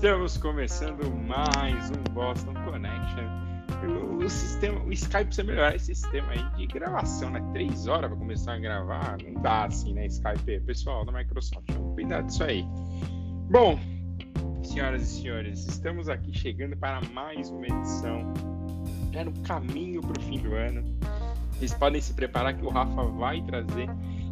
Estamos começando mais um Boston Connection. O, sistema, o Skype precisa melhorar esse sistema aí de gravação, né? Três horas para começar a gravar, não dá assim, né? Skype, pessoal da Microsoft, cuidado disso aí. Bom, senhoras e senhores, estamos aqui chegando para mais uma edição, já no caminho para o fim do ano. Vocês podem se preparar que o Rafa vai trazer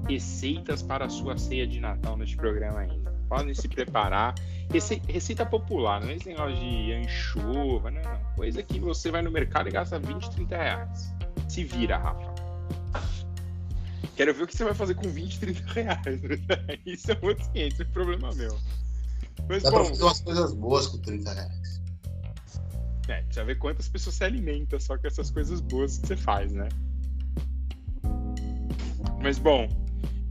receitas para a sua ceia de Natal neste programa ainda. Podem se preparar. Receita, receita popular, não é esse negócio de anchova, não, não. Coisa que você vai no mercado e gasta 20, 30 reais. Se vira, Rafa. Quero ver o que você vai fazer com 20, 30 reais. Isso é outro 500, é problema meu. Mas, Dá bom, pra fazer umas coisas boas com 30 reais. É, precisa ver quantas pessoas se alimentam só com essas coisas boas que você faz, né? Mas bom,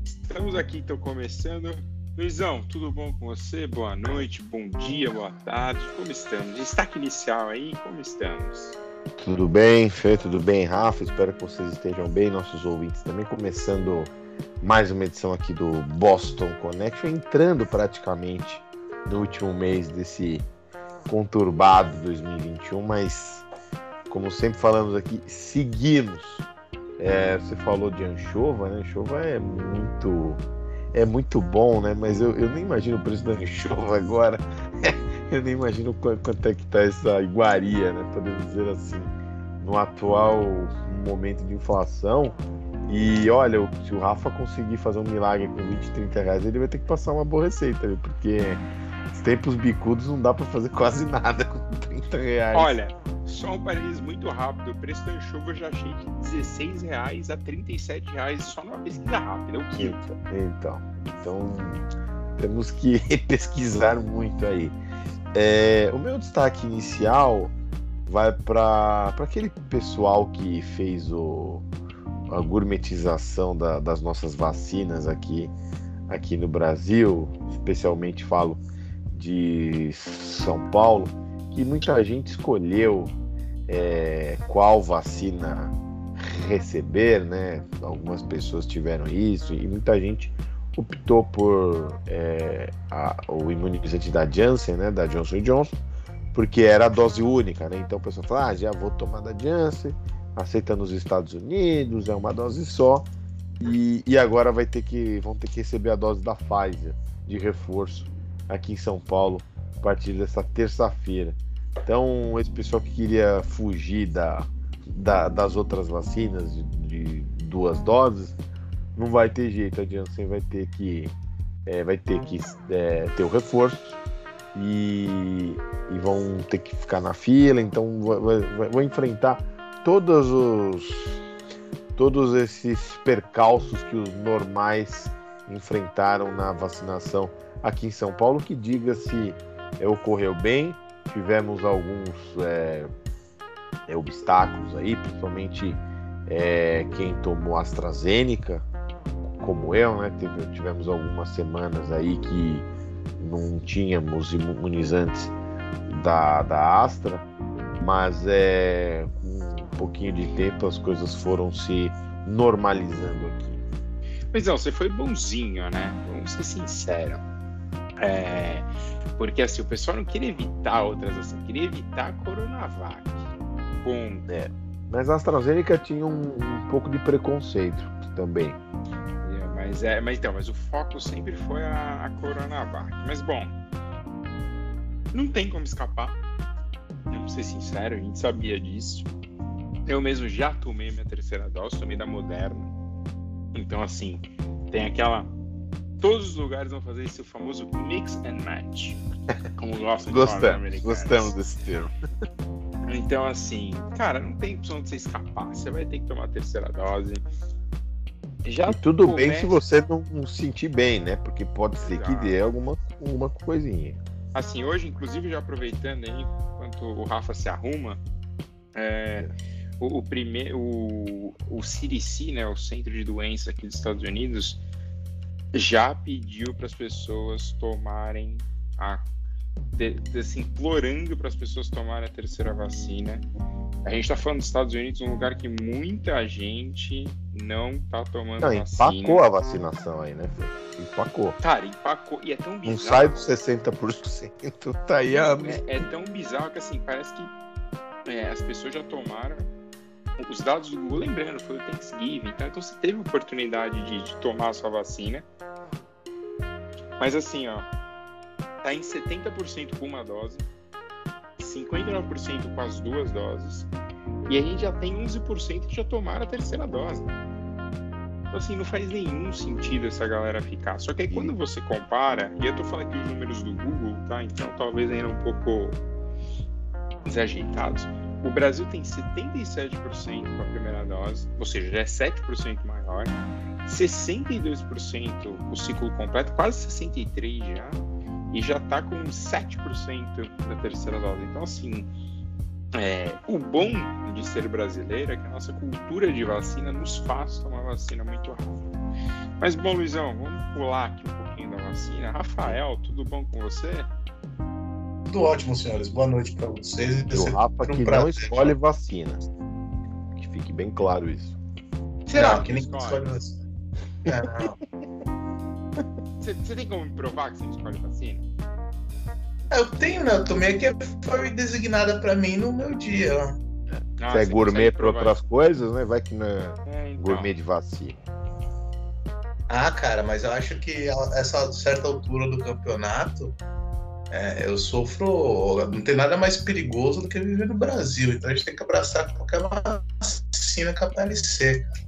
estamos aqui, então começando. Luizão, tudo bom com você? Boa noite, bom dia, boa tarde. Como estamos? Destaque inicial aí, como estamos? Tudo bem, Fê, tudo bem, Rafa? Espero que vocês estejam bem, nossos ouvintes também. Começando mais uma edição aqui do Boston Connection, entrando praticamente no último mês desse conturbado 2021, mas como sempre falamos aqui, seguimos é, você falou de anchova, né? Anchova é muito é muito bom, né? Mas eu, eu nem imagino o preço da anchova agora. eu nem imagino quanto, é que tá essa iguaria, né? Podemos dizer assim, no atual momento de inflação. E olha, se o Rafa conseguir fazer um milagre com 20, 30 reais, ele vai ter que passar uma boa receita, viu? porque os tempos bicudos não dá para fazer quase nada com 30 reais. Olha, só um parênteses muito rápido. O preço da anchova eu já achei de 16 reais a 37 reais só numa pesquisa rápida. É o quinto. Então, então temos que pesquisar muito aí. É, o meu destaque inicial vai para aquele pessoal que fez o, a gourmetização da, das nossas vacinas aqui, aqui no Brasil, especialmente falo de São Paulo que muita gente escolheu é, qual vacina receber, né? Algumas pessoas tiveram isso e muita gente optou por é, a, o imunizante da Janssen, né? Da Johnson Johnson, porque era a dose única, né? Então o pessoal fala, ah, já vou tomar da Janssen, aceita nos Estados Unidos, é uma dose só. E, e agora vai ter que vão ter que receber a dose da Pfizer de reforço aqui em São Paulo a partir dessa terça-feira. Então, esse pessoal que queria fugir da, da das outras vacinas de, de, duas doses, não vai ter jeito. A Janssen vai ter que, é, vai ter, que é, ter o reforço e, e, vão ter que ficar na fila. Então, vão enfrentar todos os todos esses percalços que os normais enfrentaram na vacinação aqui em São Paulo, que diga se ocorreu bem tivemos alguns é, é, obstáculos aí, principalmente é, quem tomou AstraZeneca, como eu, né? tivemos algumas semanas aí que não tínhamos imunizantes da, da Astra, mas é, com um pouquinho de tempo as coisas foram se normalizando aqui. Mas não, você foi bonzinho, né? Vamos ser sinceros. É, porque assim, o pessoal não queria evitar outras assim, queria evitar a Coronavac. Bom. É. Mas a AstraZeneca tinha um, um pouco de preconceito também. É, mas, é, mas então, mas o foco sempre foi a, a Coronavac. Mas bom, não tem como escapar. Vamos ser sincero, a gente sabia disso. Eu mesmo já tomei minha terceira dose, tomei da Moderna. Então, assim, tem aquela todos os lugares vão fazer esse famoso mix and match. Como gostam de gostamos, Gostamos desse termo. Então, assim, cara, não tem opção de você escapar. Você vai ter que tomar a terceira dose. Já e tudo começa... bem se você não sentir bem, né? Porque pode ser Exato. que dê alguma, alguma coisinha. Assim, hoje, inclusive, já aproveitando aí, enquanto o Rafa se arruma, é, o, o primeiro, o, o CDC, né, o Centro de Doenças aqui dos Estados Unidos, já pediu para as pessoas tomarem a de, de, assim, implorando para as pessoas tomarem a terceira vacina. A gente está falando dos Estados Unidos, um lugar que muita gente não está tomando não, vacina. Empacou a vacinação aí, né? Empacou. Cara, empacou. E é tão bizarro. Não sai dos 60%, tá aí a... é, é tão bizarro que assim, parece que é, as pessoas já tomaram os dados do Google, lembrando, foi o Thanksgiving, então, então você teve oportunidade de, de tomar a sua vacina. Mas assim, ó, tá em 70% com uma dose, 59% com as duas doses, e a gente já tem 11% que já tomaram a terceira dose. Então, assim, não faz nenhum sentido essa galera ficar. Só que aí quando você compara, e eu tô falando aqui os números do Google, tá? Então talvez ainda um pouco desajeitados. O Brasil tem 77% com a primeira dose, ou seja, já é 7% maior. 62% o ciclo completo, quase 63% já, e já está com 7% da terceira dose. Então, assim, é, o bom de ser brasileiro é que a nossa cultura de vacina nos faz tomar vacina muito rápido. Mas, bom, Luizão, vamos pular aqui um pouquinho da vacina. Rafael, tudo bom com você? Tudo ótimo, senhores. Boa noite para vocês. E o Rafa que não escolhe vacina. Que fique bem claro isso. Será não, que nem escolhe vacina? Você, você tem como me provar que você não escolhe vacina? Eu tenho, né? Eu tomei a que foi designada para mim no meu dia. Ah, você é gourmet para outras coisas, né? Vai que não é, é então. gourmet de vacina. Ah, cara, mas eu acho que a essa certa altura do campeonato, é, eu sofro. Não tem nada mais perigoso do que viver no Brasil. Então a gente tem que abraçar qualquer vacina que aparecer, cara.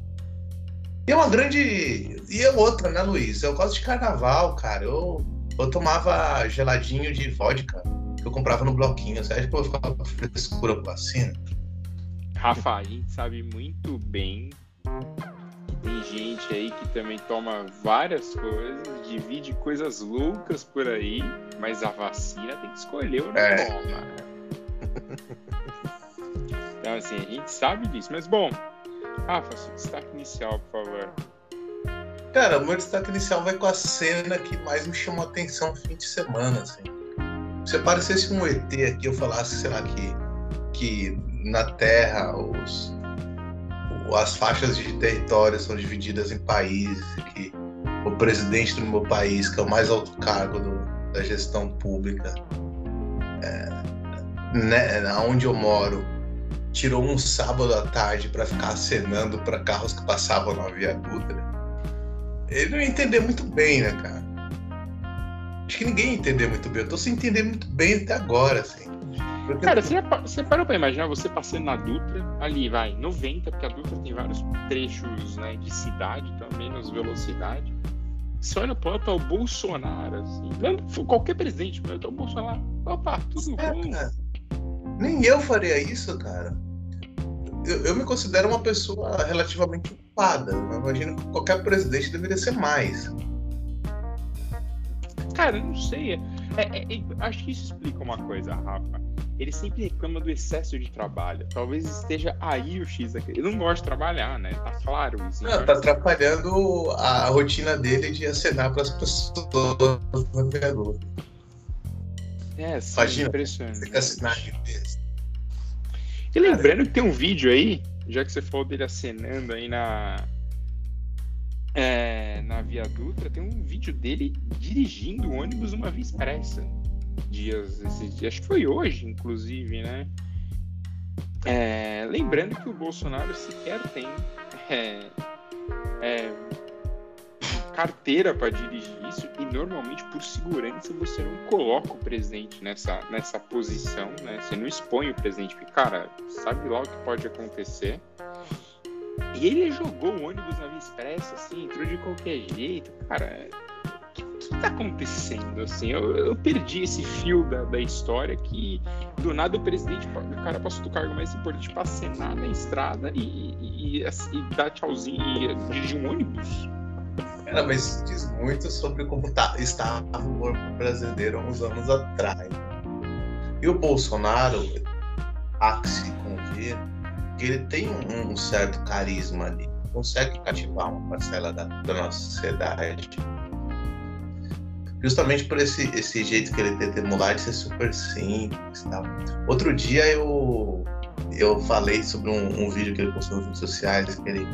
E é uma grande. E é outra, né, Luiz? Eu gosto de carnaval, cara. Eu, eu tomava geladinho de vodka que eu comprava no bloquinho. Você acha que eu vou ficar com frescura com vacina? Rafa, a gente sabe muito bem que tem gente aí que também toma várias coisas, divide coisas loucas por aí, mas a vacina tem que escolher o é. toma. Então, assim, a gente sabe disso. Mas, bom, Rafa, seu destaque inicial, por favor. Cara, o meu destaque inicial vai com a cena que mais me chamou a atenção no fim de semana, assim. Se aparecesse um ET aqui, eu falasse, sei lá, que, que na Terra os, as faixas de território são divididas em países que o presidente do meu país, que é o mais alto cargo do, da gestão pública, é, né, onde eu moro, tirou um sábado à tarde para ficar acenando para carros que passavam na Via Dutra. Ele não ia entender muito bem, né, cara? Acho que ninguém ia entender muito bem. Eu tô sem entender muito bem até agora, assim. Porque cara, você, você parou pra imaginar você passando na Dutra, ali vai, 90, porque a Dutra tem vários trechos né, de cidade, então menos velocidade. Você olha pro é o Bolsonaro, assim. Qualquer presidente, mas é o Bolsonaro. Opa, tudo é, bom. Cara. Nem eu faria isso, cara. Eu, eu me considero uma pessoa relativamente ocupada. Eu imagino que qualquer presidente deveria ser mais. Cara, eu não sei. É, é, é, acho que isso explica uma coisa, Rafa. Ele sempre reclama do excesso de trabalho. Talvez esteja aí o X aqui. Ele não gosta de trabalhar, né? Tá claro isso. Não, tá atrapalhando a rotina dele de acenar para as pessoas. É, sim, Imagina, impressionante. Fica assinar E lembrando que tem um vídeo aí, já que você falou dele acenando aí na. É, na Via Dutra, tem um vídeo dele dirigindo o ônibus uma via expressa. Dias, esses dias, acho que foi hoje, inclusive, né? É, lembrando que o Bolsonaro sequer tem é, é carteira para dirigir isso e normalmente por segurança você não coloca o presidente nessa, nessa posição, né? Você não expõe o presidente, porque, cara, sabe lá o que pode acontecer. E ele jogou o ônibus na Via Expressa, assim, entrou de qualquer jeito. Cara, o que, tá acontecendo, assim? Eu, eu perdi esse fio da, da história que, do nada, o presidente, o cara passou do cargo mais importante pra acenar na estrada e, e, e, e dar tchauzinho e dirigir um ônibus. Cara, mas diz muito sobre como tá, estava o corpo brasileiro há uns anos atrás. E o Bolsonaro, há que se convir, ele tem um, um, certo carisma ali, consegue cativar uma parcela da, da nossa sociedade. justamente por esse, esse jeito que ele tem de emular de ser super simples tal. Outro dia eu, eu falei sobre um, um vídeo que ele postou nas redes sociais, que ele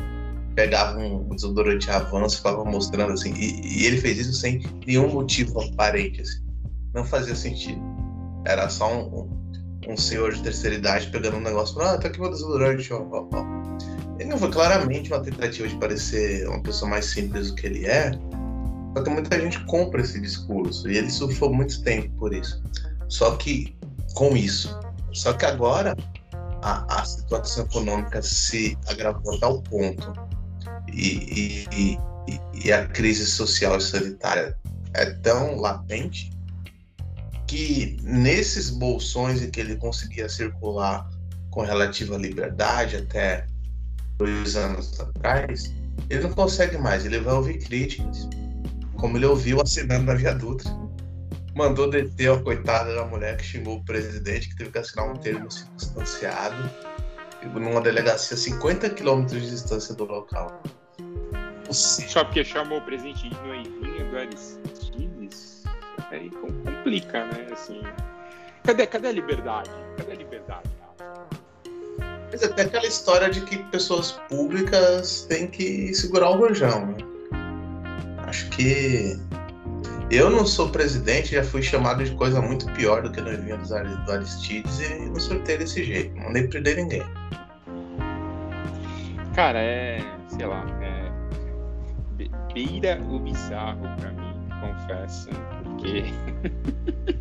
pegava um desodorante avanço e ficava mostrando assim, e, e, ele fez isso sem nenhum motivo aparente, assim. não fazia sentido. Era só um, um, um senhor de terceira idade pegando um negócio, ah, tá aqui meu desodorante, ó, ó, ó. Ele não foi claramente uma tentativa de parecer uma pessoa mais simples do que ele é, só que muita gente compra esse discurso e ele sofreu muito tempo por isso. Só que com isso. Só que agora a, a situação econômica se agravou a tal ponto e, e, e, a crise social e sanitária é tão latente que nesses bolsões em que ele conseguia circular com relativa liberdade até dois anos atrás, ele não consegue mais, ele vai ouvir críticas como ele ouviu assinando na Via Dutra. Mandou deter a coitada da mulher que xingou o presidente, que teve que assinar um termo circunstanciado numa delegacia a 50 quilômetros de distância do local. Só porque chamou o presidente de noivinha do Aristides, aí complica, né? Assim, cadê, cadê a liberdade? Cadê a liberdade? Mas até aquela história de que pessoas públicas têm que segurar o rojão, né? Acho que eu não sou presidente, já fui chamado de coisa muito pior do que nós vimos do Aristides e não sorteio desse jeito, não nem prender ninguém. Cara, é. sei lá, é. Beira o bizarro pra mim, confesso, porque.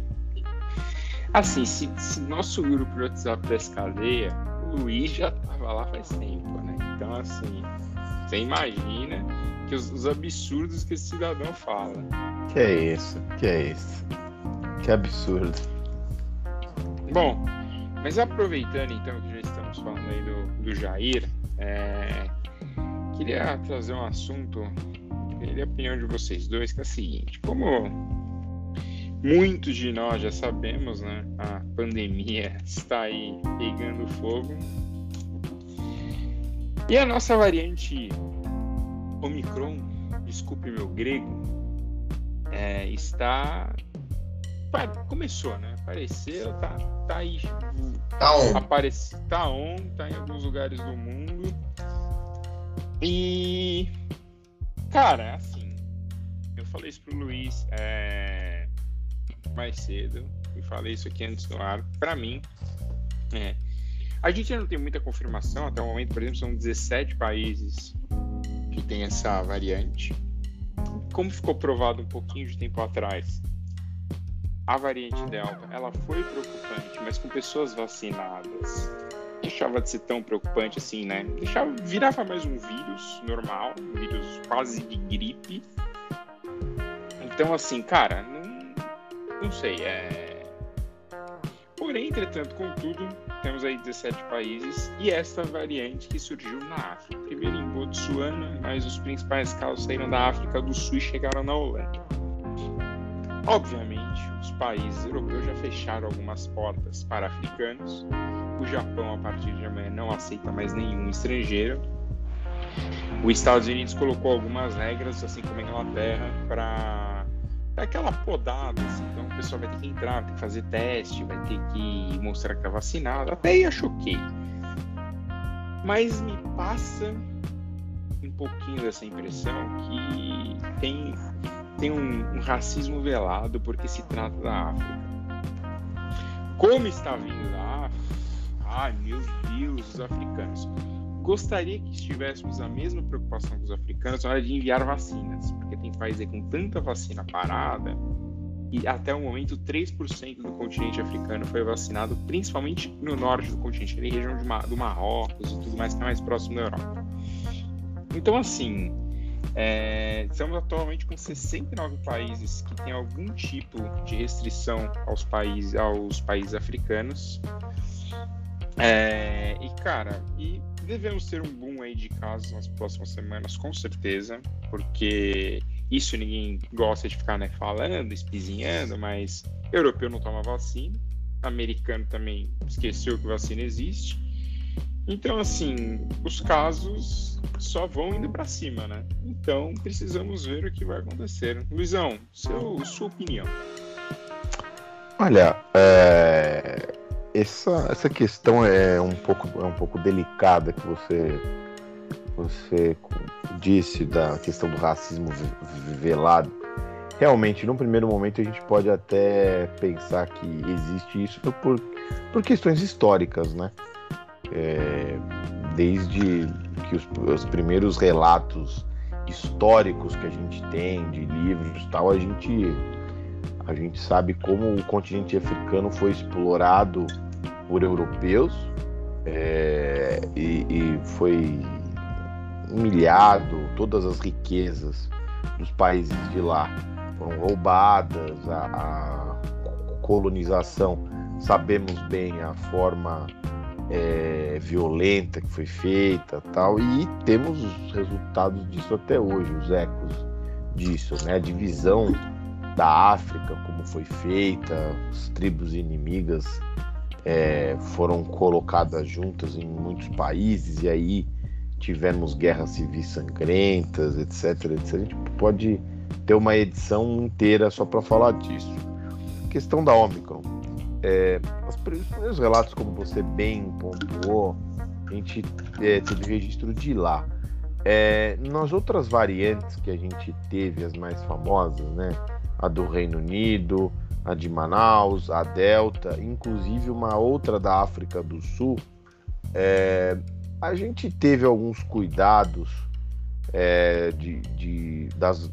assim, se, se nosso grupo de WhatsApp desse cadeia, o Luiz já tava lá faz tempo, né? Então, assim, você imagina que os, os, absurdos que esse cidadão fala. Que é isso, que é isso. Que absurdo. Bom, mas aproveitando então que já estamos falando aí do, do Jair, é, queria trazer um assunto, queria a opinião de vocês dois, que é o seguinte, como muitos de nós já sabemos, né, a pandemia está aí pegando fogo, e a nossa variante Omicron, desculpe meu grego, é, está. Começou, né? Apareceu, tá, tá aí. Tá on. Aparece, tá on, tá em alguns lugares do mundo. E. Cara, assim. Eu falei isso pro Luiz é, mais cedo. E falei isso aqui antes do ar. Pra mim, é, a gente ainda não tem muita confirmação. Até o momento, por exemplo, são 17 países que tem essa variante. Como ficou provado um pouquinho de tempo atrás, a variante Delta ela foi preocupante, mas com pessoas vacinadas deixava de ser tão preocupante assim, né? Deixava, virava mais um vírus normal, um vírus quase de gripe. Então, assim, cara, não, não sei, é. Porém, entretanto, contudo, temos aí 17 países e esta variante que surgiu na África. Primeiro em Botsuana, mas os principais casos saíram da África do Sul e chegaram na Holanda. Obviamente, os países europeus já fecharam algumas portas para africanos. O Japão, a partir de amanhã, não aceita mais nenhum estrangeiro. Os Estados Unidos colocou algumas regras, assim como a Inglaterra, para aquela podada, assim, então o pessoal vai ter que entrar, vai ter que fazer teste, vai ter que mostrar que tá vacinado. Até aí acho ok. Mas me passa um pouquinho dessa impressão que tem, tem um, um racismo velado porque se trata da África. Como está vindo da África? Ai meu Deus, os africanos gostaria que estivéssemos a mesma preocupação com os africanos na hora de enviar vacinas, porque tem países com tanta vacina parada e até o momento 3% do continente africano foi vacinado, principalmente no norte do continente, região de, do Marrocos e tudo mais que é mais próximo da Europa. Então, assim, é, estamos atualmente com 69 países que têm algum tipo de restrição aos países, aos países africanos. É, e cara, e devemos ter um boom aí de casos nas próximas semanas, com certeza, porque isso ninguém gosta de ficar né, falando, espizinhando, mas europeu não toma vacina, americano também esqueceu que vacina existe. Então, assim, os casos só vão indo para cima, né? Então, precisamos ver o que vai acontecer. Luizão, seu, sua opinião. Olha, é... essa, essa questão é um pouco, é um pouco delicada que você, você disse da questão do racismo velado. Realmente, num primeiro momento, a gente pode até pensar que existe isso por, por questões históricas, né? É, desde que os, os, primeiros relatos históricos que a gente tem de livros tal, a gente a gente sabe como o continente africano foi explorado por europeus é, e, e, foi humilhado, todas as riquezas dos países de lá foram roubadas, a, a colonização, sabemos bem a forma é, violenta que foi feita tal, e temos os resultados disso até hoje, os ecos disso, né? A divisão da África, como foi feita, as tribos inimigas é, foram colocadas juntas em muitos países, e aí tivemos guerras civis sangrentas, etc, etc. A gente pode ter uma edição inteira só para falar disso. A questão da Omicron. É, os primeiros relatos, como você bem pontuou, a gente é, teve registro de lá. É, nas outras variantes que a gente teve, as mais famosas, né? A do Reino Unido, a de Manaus, a Delta, inclusive uma outra da África do Sul, é, a gente teve alguns cuidados é, de, de, das,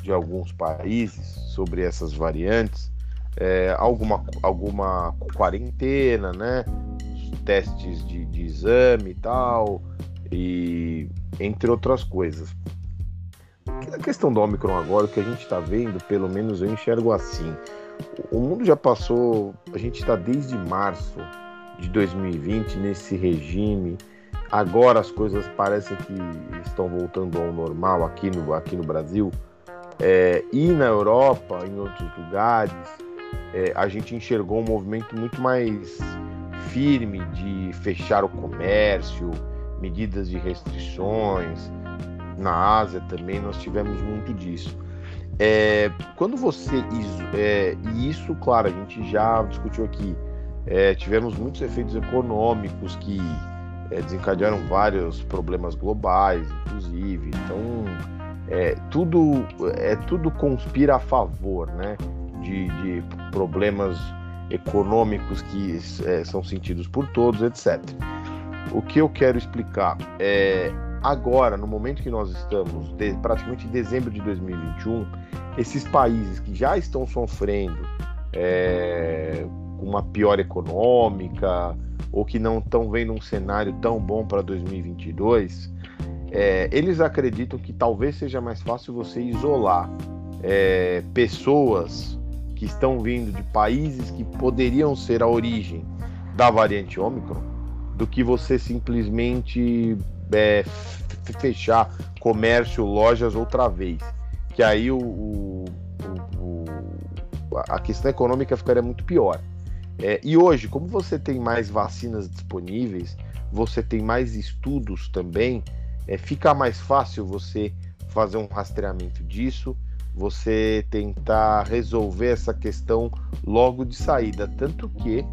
de alguns países sobre essas variantes, é, alguma, alguma quarentena, né? Testes de, de exame e tal, e entre outras coisas. A questão do Omicron agora, o que a gente está vendo, pelo menos eu enxergo assim. O mundo já passou, a gente está desde março de 2020 nesse regime. Agora as coisas parecem que estão voltando ao normal aqui no, aqui no Brasil. É, e na Europa, em outros lugares, é, a gente enxergou um movimento muito mais firme de fechar o comércio, medidas de restrições. Na Ásia também nós tivemos muito disso. É, quando você. É, e isso, claro, a gente já discutiu aqui. É, tivemos muitos efeitos econômicos que é, desencadearam vários problemas globais, inclusive. Então, é, tudo, é, tudo conspira a favor né, de, de problemas econômicos que é, são sentidos por todos, etc. O que eu quero explicar é agora, no momento que nós estamos, de, praticamente em dezembro de 2021, esses países que já estão sofrendo é, com uma pior econômica ou que não estão vendo um cenário tão bom para 2022, é, eles acreditam que talvez seja mais fácil você isolar é, pessoas que estão vindo de países que poderiam ser a origem da variante Ômicron do que você simplesmente é, fechar comércio, lojas outra vez. Que aí o, o, o, a questão econômica ficaria muito pior. É, e hoje, como você tem mais vacinas disponíveis, você tem mais estudos também é, fica mais fácil você fazer um rastreamento disso, você tentar resolver essa questão logo de saída. Tanto que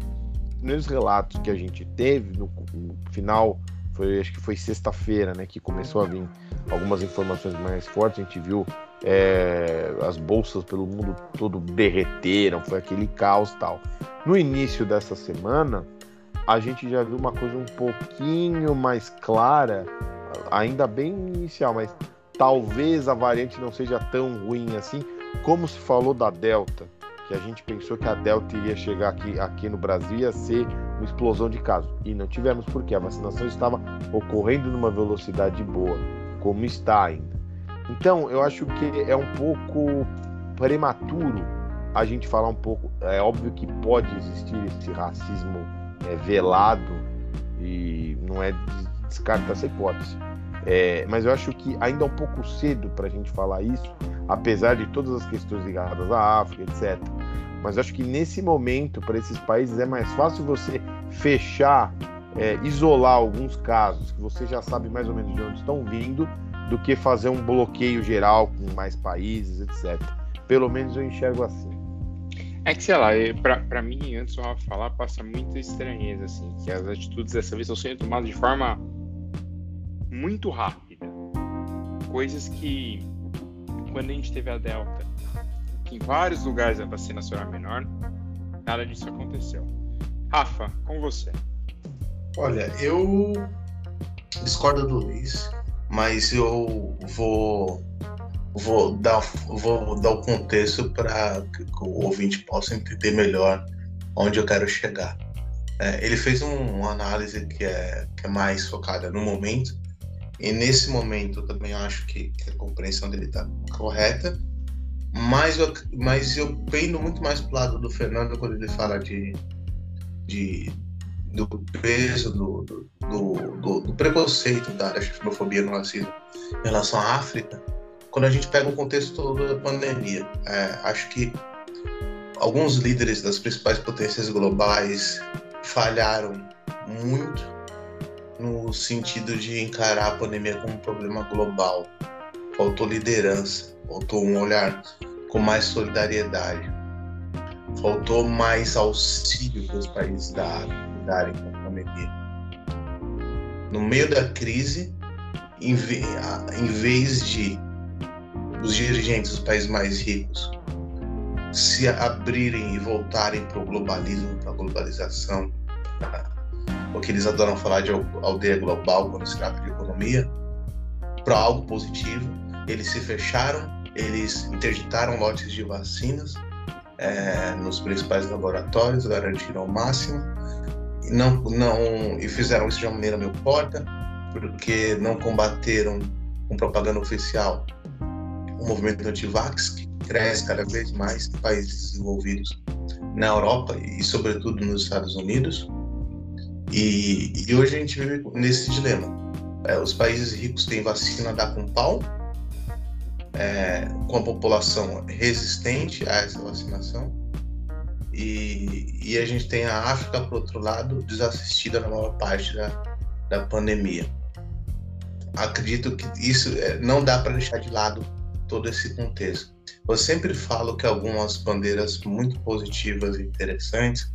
nos relatos que a gente teve, no, no final, foi, acho que foi sexta-feira, né, que começou a vir algumas informações mais fortes, a gente viu é, as bolsas pelo mundo todo derreteram, foi aquele caos tal. No início dessa semana, a gente já viu uma coisa um pouquinho mais clara ainda bem inicial, mas talvez a variante não seja tão ruim assim, como se falou da Delta, que a gente pensou que a Delta iria chegar aqui, aqui no Brasil ia ser uma explosão de casos. E não tivemos porque a vacinação estava ocorrendo numa velocidade boa, como está ainda. Então, eu acho que é um pouco prematuro a gente falar um pouco. É óbvio que pode existir esse racismo é, velado e não é descarta essa hipótese. É, mas eu acho que ainda é um pouco cedo para a gente falar isso, apesar de todas as questões ligadas à África, etc. Mas acho que nesse momento, para esses países, é mais fácil você fechar é, isolar alguns casos que você já sabe mais ou menos de onde estão vindo, do que fazer um bloqueio geral com mais países, etc. Pelo menos eu enxergo assim. É que, sei lá, para mim, antes de falar, passa muita estranheza, assim, que as atitudes dessa vez estão sendo tomadas de forma muito rápida. Coisas que, quando a gente teve a Delta, que em vários lugares a vacina será menor, nada disso aconteceu. Rafa, com você. Olha, eu discordo do Luiz, mas eu vou vou dar vou dar o contexto para que o ouvinte possa entender melhor onde eu quero chegar. É, ele fez um, uma análise que é, que é mais focada no momento e nesse momento eu também acho que, que a compreensão dele está correta, mas eu, mas eu pendo muito mais pro lado do Fernando quando ele fala de, de do peso, do, do, do, do preconceito da, xenofobia no racismo em relação à África, quando a gente pega o contexto todo da pandemia. É, acho que alguns líderes das principais potências globais falharam muito no sentido de encarar a pandemia como um problema global. Faltou liderança, faltou um olhar com mais solidariedade, faltou mais auxílio para os países da África lidarem com a pandemia. No meio da crise, em, vez de os dirigentes dos países mais ricos se abrirem e voltarem para o globalismo, para a globalização, o que eles adoram falar de aldeia global quando se trata de economia, para algo positivo, eles se fecharam, eles interditaram lotes de vacinas é, nos principais laboratórios, garantiram ao máximo, não, não, e fizeram isso de uma maneira meio porta, porque não combateram com propaganda oficial o movimento anti-vax, que cresce cada vez mais em países desenvolvidos na Europa e, sobretudo, nos Estados Unidos. E, e hoje a gente vive nesse dilema. É, os países ricos têm vacina a dar com pau, é, com a população resistente a essa vacinação, e, e a gente tem a África, por outro lado, desassistida na maior parte da, da pandemia. Acredito que isso é, não dá para deixar de lado todo esse contexto. Eu sempre falo que algumas bandeiras muito positivas e interessantes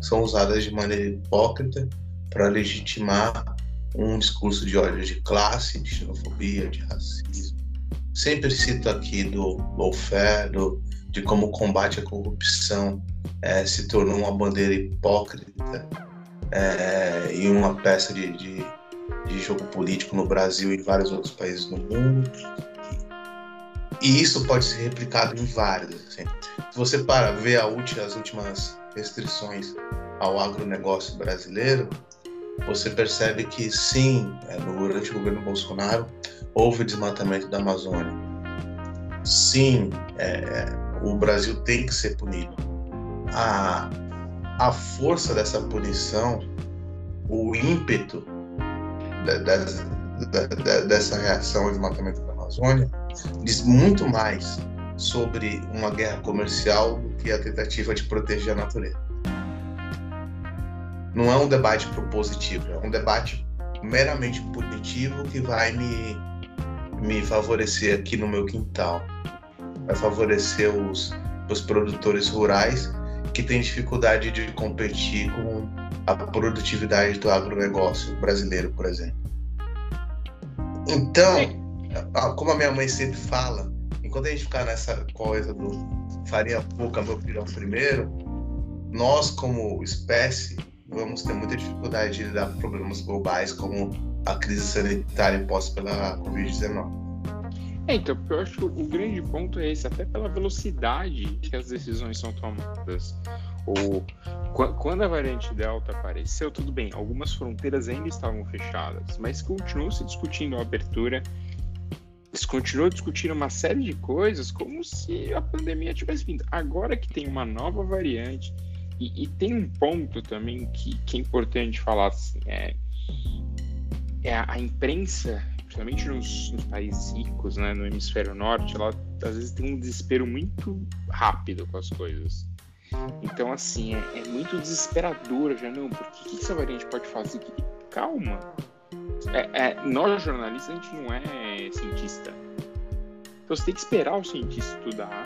são usadas de maneira hipócrita para legitimar um discurso de ódio de classe, de xenofobia, de racismo. Sempre cito aqui do lawfare, do, de como o combate à corrupção é, se tornou uma bandeira hipócrita é, e uma peça de, de, de, jogo político no Brasil e vários outros países no mundo. E isso pode ser replicado em vários. Assim. Se você para ver última, as últimas restrições ao agronegócio brasileiro, você percebe que sim, é, durante o governo Bolsonaro houve desmatamento da Amazônia. Sim, é, o Brasil tem que ser punido a, a força dessa punição, o ímpeto de, de, de, dessa reação ao desmatamento da Amazônia, diz muito mais sobre uma guerra comercial do que a tentativa de proteger a natureza. Não é um debate propositivo, é um debate meramente punitivo que vai me, me favorecer aqui no meu quintal. Vai favorecer os, os produtores rurais que tem dificuldade de competir com a produtividade do agronegócio brasileiro, por exemplo. Então, como a minha mãe sempre fala, enquanto a gente ficar nessa coisa do faria pouca meu pirão primeiro, nós como espécie vamos ter muita dificuldade de lidar com problemas globais como a crise sanitária imposta pela Covid-19. É, então, eu acho que o grande ponto é esse, até pela velocidade que as decisões são tomadas. Ou, quando a variante Delta apareceu, tudo bem, algumas fronteiras ainda estavam fechadas, mas continuou se discutindo a abertura, se continuou discutindo uma série de coisas como se a pandemia tivesse vindo. Agora que tem uma nova variante, e, e tem um ponto também que, que é importante falar assim, é, é a, a imprensa principalmente nos, nos, países ricos, né, no hemisfério norte, ela às vezes tem um desespero muito rápido com as coisas. Então, assim, é, é muito desesperador já, não, porque o que essa variante pode fazer? Calma. É, é, nós, jornalistas, a gente não é cientista. Então você tem que esperar o cientista estudar.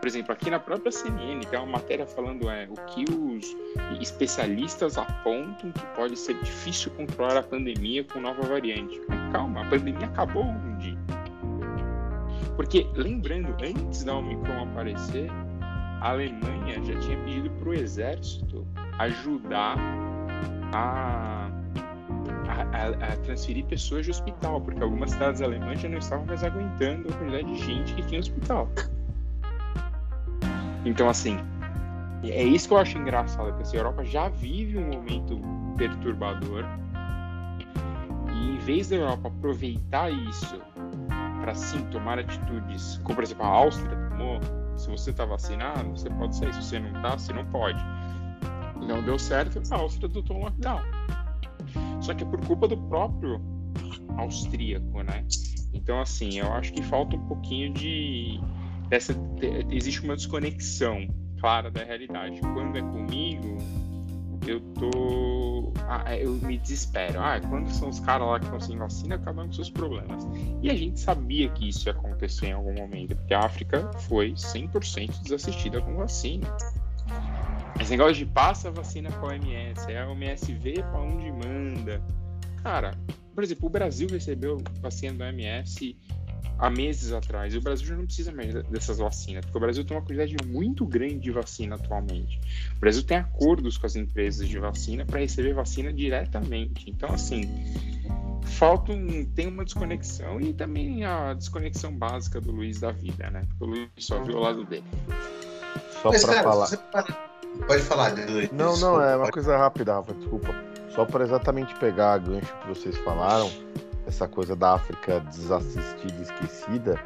Por exemplo, aqui na própria CNN tem uma matéria falando é, o que os especialistas apontam que pode ser difícil controlar a pandemia com nova variante. Calma, a pandemia acabou um dia. Porque, lembrando, antes da Omicron aparecer, a Alemanha já tinha pedido para o exército ajudar a, a, a, transferir pessoas de hospital, porque algumas cidades alemãs já não estavam mais aguentando a quantidade de gente que tinha hospital. Então, assim, é isso que eu acho engraçado, que assim, a Europa já vive um momento perturbador e em vez da Europa aproveitar isso para sim tomar atitudes, como por exemplo a Áustria tomou, se você está vacinado, você pode sair, se você não está, você não pode. Não deu certo, a Áustria adotou um lockdown. Só que é por culpa do próprio austríaco, né? Então, assim, eu acho que falta um pouquinho de. Dessa, existe uma desconexão clara da realidade. Quando é comigo, eu tô. Ah, é, eu me desespero. Ah, quando são os caras lá que estão sem vacina, acabam com seus problemas. E a gente sabia que isso ia acontecer em algum momento, porque a África foi 100% desassistida com vacina. Esse negócio de passa a vacina com a OMS, é a OMS vê para onde manda. Cara, por exemplo, o Brasil recebeu vacina da OMS há meses atrás. E o Brasil já não precisa mais dessas vacinas, porque o Brasil tem uma quantidade muito grande de vacina atualmente. O Brasil tem acordos com as empresas de vacina para receber vacina diretamente. Então, assim, falta um, tem uma desconexão e também a desconexão básica do Luiz da vida, né? Porque o Luiz só viu o lado dele. Só para falar. Pode falar, Luiz. Não, não, é uma coisa rápida, Rafa, desculpa. Só para exatamente pegar a gancho que vocês falaram essa coisa da África desassistida esquecida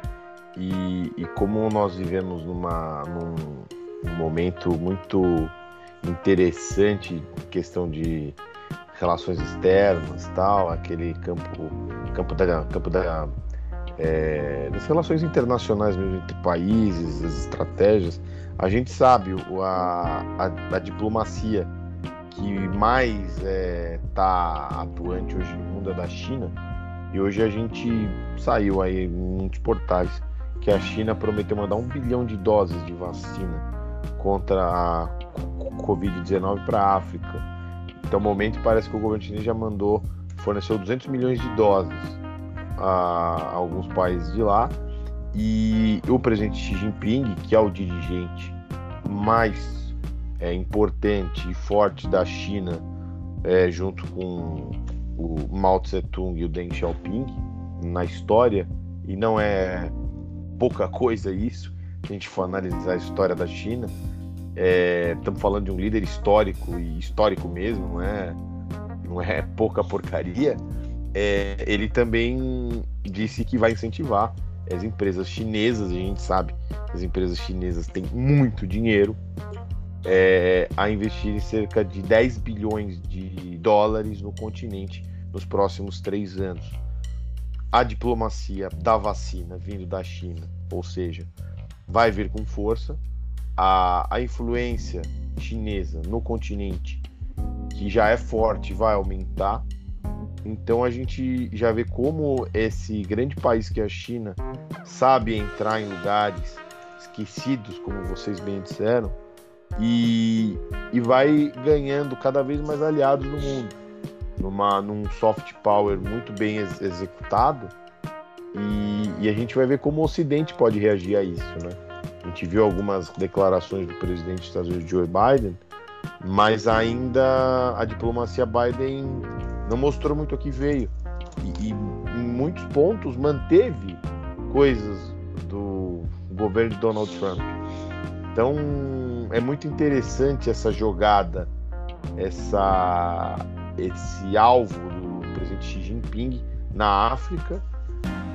e, e como nós vivemos numa, num, num momento muito interessante questão de relações externas tal aquele campo campo da campo da é, das relações internacionais mesmo entre países as estratégias a gente sabe a, a, a diplomacia que mais está é, tá atuante hoje no mundo é da China e hoje a gente saiu aí muitos portais que a China prometeu mandar um bilhão de doses de vacina contra a Covid-19 para a África. Então, no momento, parece que o governo chinês já mandou, forneceu 200 milhões de doses a alguns países de lá. E o presidente Xi Jinping, que é o dirigente mais é, importante e forte da China, é, junto com o Mao Tse Tung e o Deng Xiaoping na história, e não é pouca coisa isso, se a gente for analisar a história da China. É, estamos falando de um líder histórico e histórico mesmo, não é, não é pouca porcaria. É, ele também disse que vai incentivar as empresas chinesas, a gente sabe que as empresas chinesas têm muito dinheiro, é, a investir cerca de 10 bilhões de dólares no continente nos próximos três anos. A diplomacia da vacina vindo da China, ou seja, vai vir com força. A, a influência chinesa no continente, que já é forte, vai aumentar. Então a gente já vê como esse grande país que é a China sabe entrar em lugares esquecidos, como vocês bem disseram, e, e vai ganhando cada vez mais aliados no mundo, numa, num soft power muito bem ex executado, e, e, a gente vai ver como o Ocidente pode reagir a isso, né? A gente viu algumas declarações do presidente dos Estados Unidos, Joe Biden, mas ainda a diplomacia Biden não mostrou muito o que veio. E, e em muitos pontos manteve coisas do governo de Donald Trump. Então é muito interessante essa jogada, essa, esse alvo do presidente Xi Jinping na África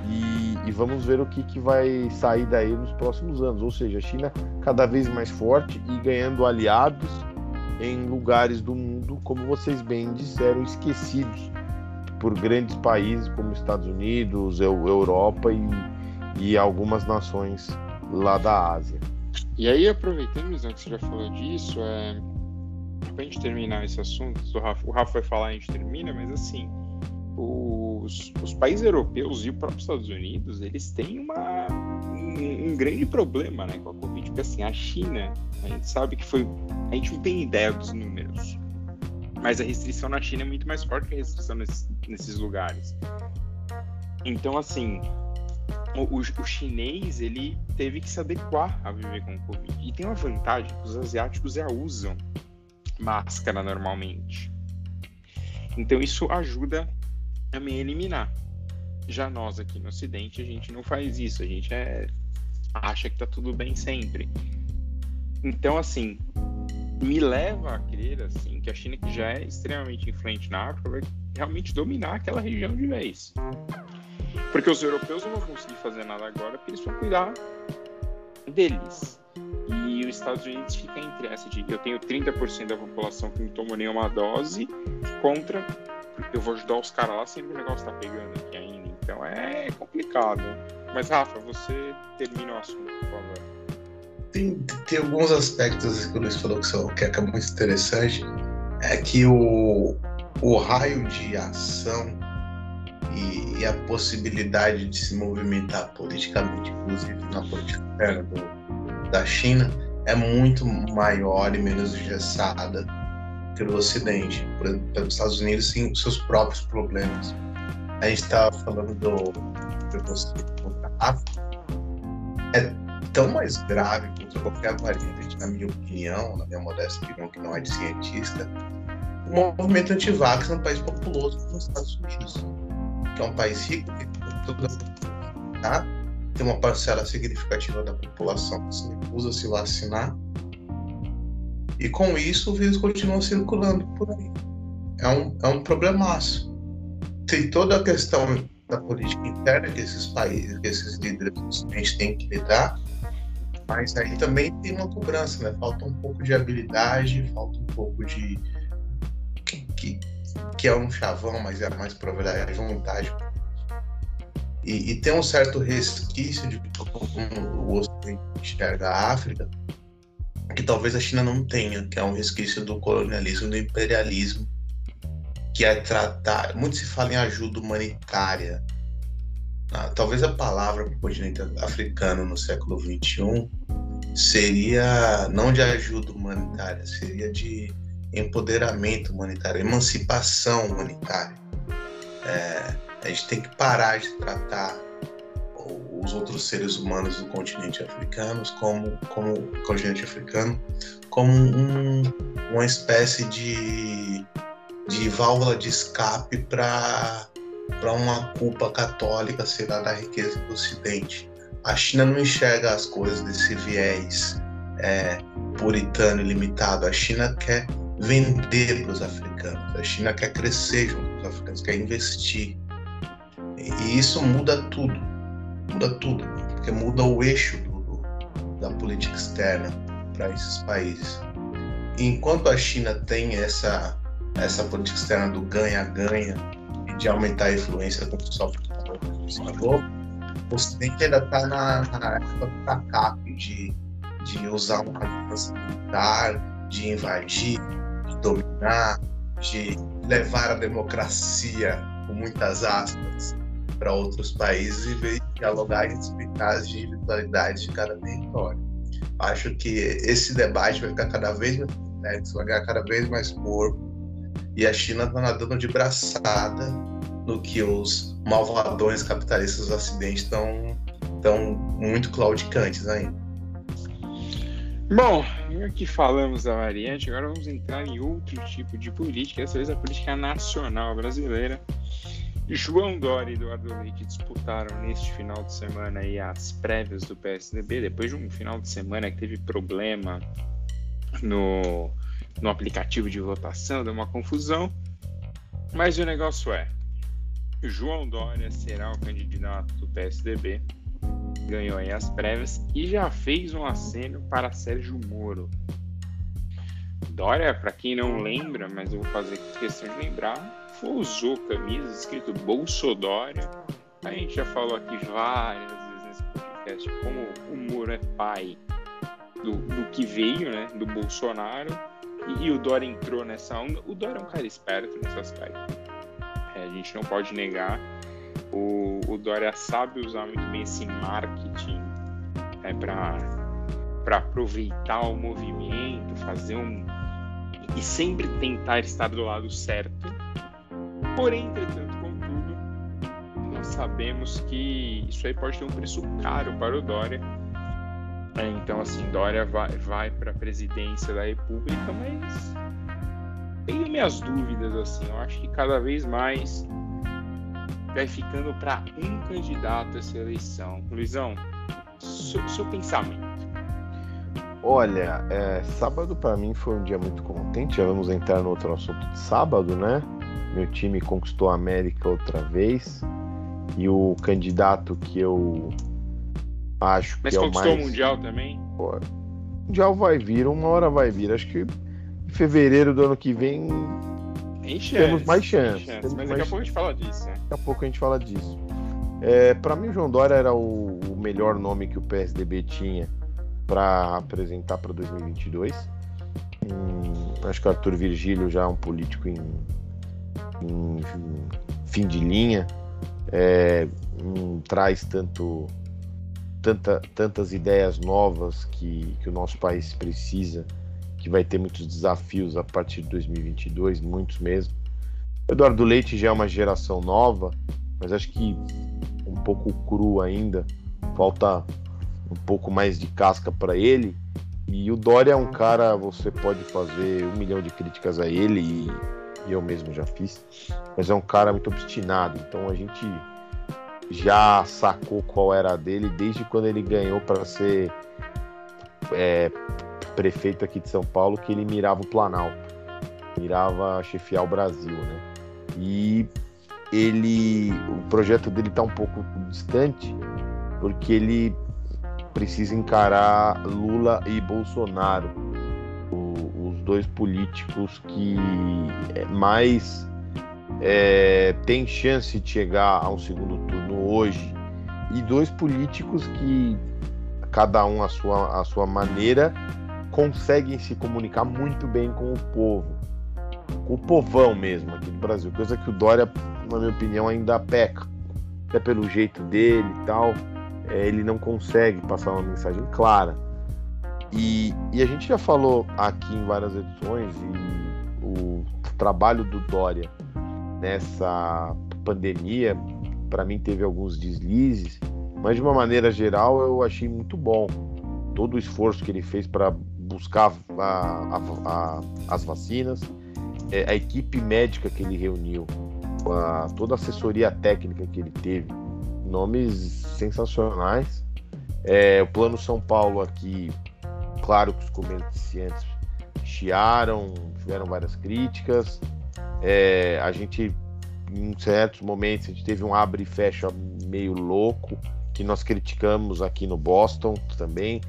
e, e, vamos ver o que, que vai sair daí nos próximos anos. Ou seja, a China cada vez mais forte e ganhando aliados em lugares do mundo, como vocês bem disseram, esquecidos por grandes países como Estados Unidos, Europa e, e algumas nações lá da Ásia. E aí, aproveitando, Luizão, que você já falou disso, é... pra gente terminar esse assunto, o Rafa, o Rafa vai falar, a gente termina, mas assim, os, os países europeus e os próprios Estados Unidos, eles têm uma, um, um, grande problema né, com a Covid, porque assim, a China, a gente sabe que foi. A gente não tem ideia dos números, mas a restrição na China é muito mais forte que a restrição nesses, nesses lugares. Então, assim, o, o, chinês ele teve que se adequar a viver com o Covid. E tem uma vantagem que os asiáticos já usam máscara normalmente. Então isso ajuda a me eliminar. Já nós aqui no Ocidente, a gente não faz isso. A gente é, acha que tá tudo bem sempre. Então, assim, me leva a crer assim, que a China, que já é extremamente influente na África, vai realmente dominar aquela região de vez. Porque os europeus não vão conseguir fazer nada agora, porque eles vão cuidar deles. E os Estados Unidos fica entre essa de eu tenho 30% da população que não tomou nenhuma dose contra eu vou ajudar os caras lá que o negócio tá pegando aqui ainda. Então é complicado. Mas Rafa, você termina o assunto, por favor. Tem, tem alguns aspectos que o Luiz falou que, são, que é muito interessante. É que o, o raio de ação e, e, a possibilidade de se movimentar politicamente, inclusive na política externa da China, é muito maior e menos engessada pelo Ocidente. Os Estados Unidos têm seus próprios problemas. A gente estava falando do preconceito contra a África. É tão mais grave contra qualquer variante, na minha opinião, na minha modesta opinião, que não é de cientista, o movimento anti-vax no país populoso como os Estados Unidos que é um país rico, tá? tem uma parcela significativa da população que se recusa a se vacinar. E com isso o vírus continua circulando por aí. É um, é um problemaço. Tem toda a questão da política interna que esses países, que esses líderes a gente tem que lidar, mas aí também tem uma cobrança, né? Falta um pouco de habilidade, falta um pouco de que, que é um chavão, mas é mais para verdade vontade. E, e, tem um certo resquício de como o Ocidente enxerga a África, que talvez a China não tenha, que é um resquício do colonialismo, do imperialismo, que é tratar. Muito se fala em ajuda humanitária. Ah, talvez a palavra para o continente africano no século XXI seria não de ajuda humanitária, seria de empoderamento humanitário, emancipação humanitária. É, a gente tem que parar de tratar os outros seres humanos do continente africano como, como continente africano como um, uma espécie de, de válvula de escape para para uma culpa católica ser da riqueza do Ocidente. A China não enxerga as coisas desse viés é, puritano e limitado. A China quer vender para os africanos. A China quer crescer junto com os africanos, quer investir. E isso muda tudo. Muda tudo. Porque muda o eixo do, da política externa para esses países. E enquanto a China tem essa, essa política externa do ganha-ganha e de aumentar a influência como o software falou, o Ocidente ainda está na, na época do TACAP, de, de usar uma aliança militar, de invadir, dominar, de levar a democracia, com muitas aspas, para outros países e ver dialogar e respeitar as individualidades de cada território. Acho que esse debate vai ficar cada vez mais complexo, vai ganhar cada vez mais corpo, e a China está nadando de braçada no que os malvadões capitalistas do Ocidente estão tão muito claudicantes ainda. Bom, aqui falamos da variante, agora vamos entrar em outro tipo de política, dessa vez a política nacional brasileira. João Dória e Eduardo Leite disputaram neste final de semana aí as prévias do PSDB, depois de um final de semana que teve problema no, no aplicativo de votação, deu uma confusão. Mas o negócio é: João Dória será o candidato do PSDB ganhou aí as prévias e já fez um aceno para Sérgio Moro. Dória, para quem não lembra, mas eu vou fazer questão de lembrar, usou camisas escrito Bolsodória. A gente já falou aqui várias vezes nesse podcast como o Moro é pai do, do que veio, né? Do Bolsonaro. E, e, o Dória entrou nessa onda. O Dória é um cara esperto nesse aspecto. É, a gente não pode negar. O, o Dória sabe usar muito bem esse marketing é, para aproveitar o movimento, fazer um. e sempre tentar estar do lado certo. Porém, entretanto, contudo, nós sabemos que isso aí pode ter um preço caro para o Dória é, então, assim, Dória vai, vai para a presidência da República, mas tenho minhas dúvidas, assim. Eu acho que cada vez mais vai ficando para um candidato essa eleição. Luizão, seu, seu pensamento. Olha, é, sábado para mim foi um dia muito contente. Já vamos entrar no outro assunto de sábado, né? Meu time conquistou a América outra vez. E o candidato que eu Acho Mas que é o mais. o Mundial também? Pô, mundial vai vir, uma hora vai vir. Acho que em fevereiro do ano que vem chance, temos mais chance. chance. Mas mais... daqui a pouco a gente fala disso, né? Daqui a pouco a gente fala disso. É, para mim, o João Dória era o, o, melhor nome que o PSDB tinha para apresentar para 2022. Hum, acho que o Arthur Virgílio já é um político em, em fim de linha. É, hum, traz tanto tanta, tantas ideias novas que, que o nosso país precisa, que vai ter muitos desafios a partir de 2022, muitos mesmo. Eduardo Leite já é uma geração nova, mas acho que um pouco cru ainda, falta um pouco mais de casca para ele. E o Dória é um cara, você pode fazer um milhão de críticas a ele, e, e eu mesmo já fiz, mas é um cara muito obstinado. Então a gente já sacou qual era a dele desde quando ele ganhou para ser é, prefeito aqui de São Paulo, que ele mirava o Planalto, mirava chefiar o Brasil, né? E ele, o projeto dele está um pouco distante, porque ele precisa encarar Lula e Bolsonaro, o, os dois políticos que é, mais é, tem chance de chegar a um segundo turno hoje e dois políticos que cada um a sua, a sua maneira conseguem se comunicar muito bem com o povo, com o povão mesmo aqui do Brasil, coisa que o Dória, na minha opinião, ainda peca, até pelo jeito dele e tal, é, ele não consegue passar uma mensagem clara. E, e a gente já falou aqui em várias edições e o trabalho do Dória nessa pandemia, para mim teve alguns deslizes, mas de uma maneira geral eu achei muito bom todo o esforço que ele fez para buscar a, a, a, as vacinas, é, a equipe médica que ele reuniu, toda a assessoria técnica que ele teve, nomes sensacionais. É, o Plano São Paulo aqui, claro que os comerciantes chiaram, tiveram várias críticas, é, a gente, em certos momentos, a gente teve um abre e fecha meio louco, que nós criticamos aqui no Boston também.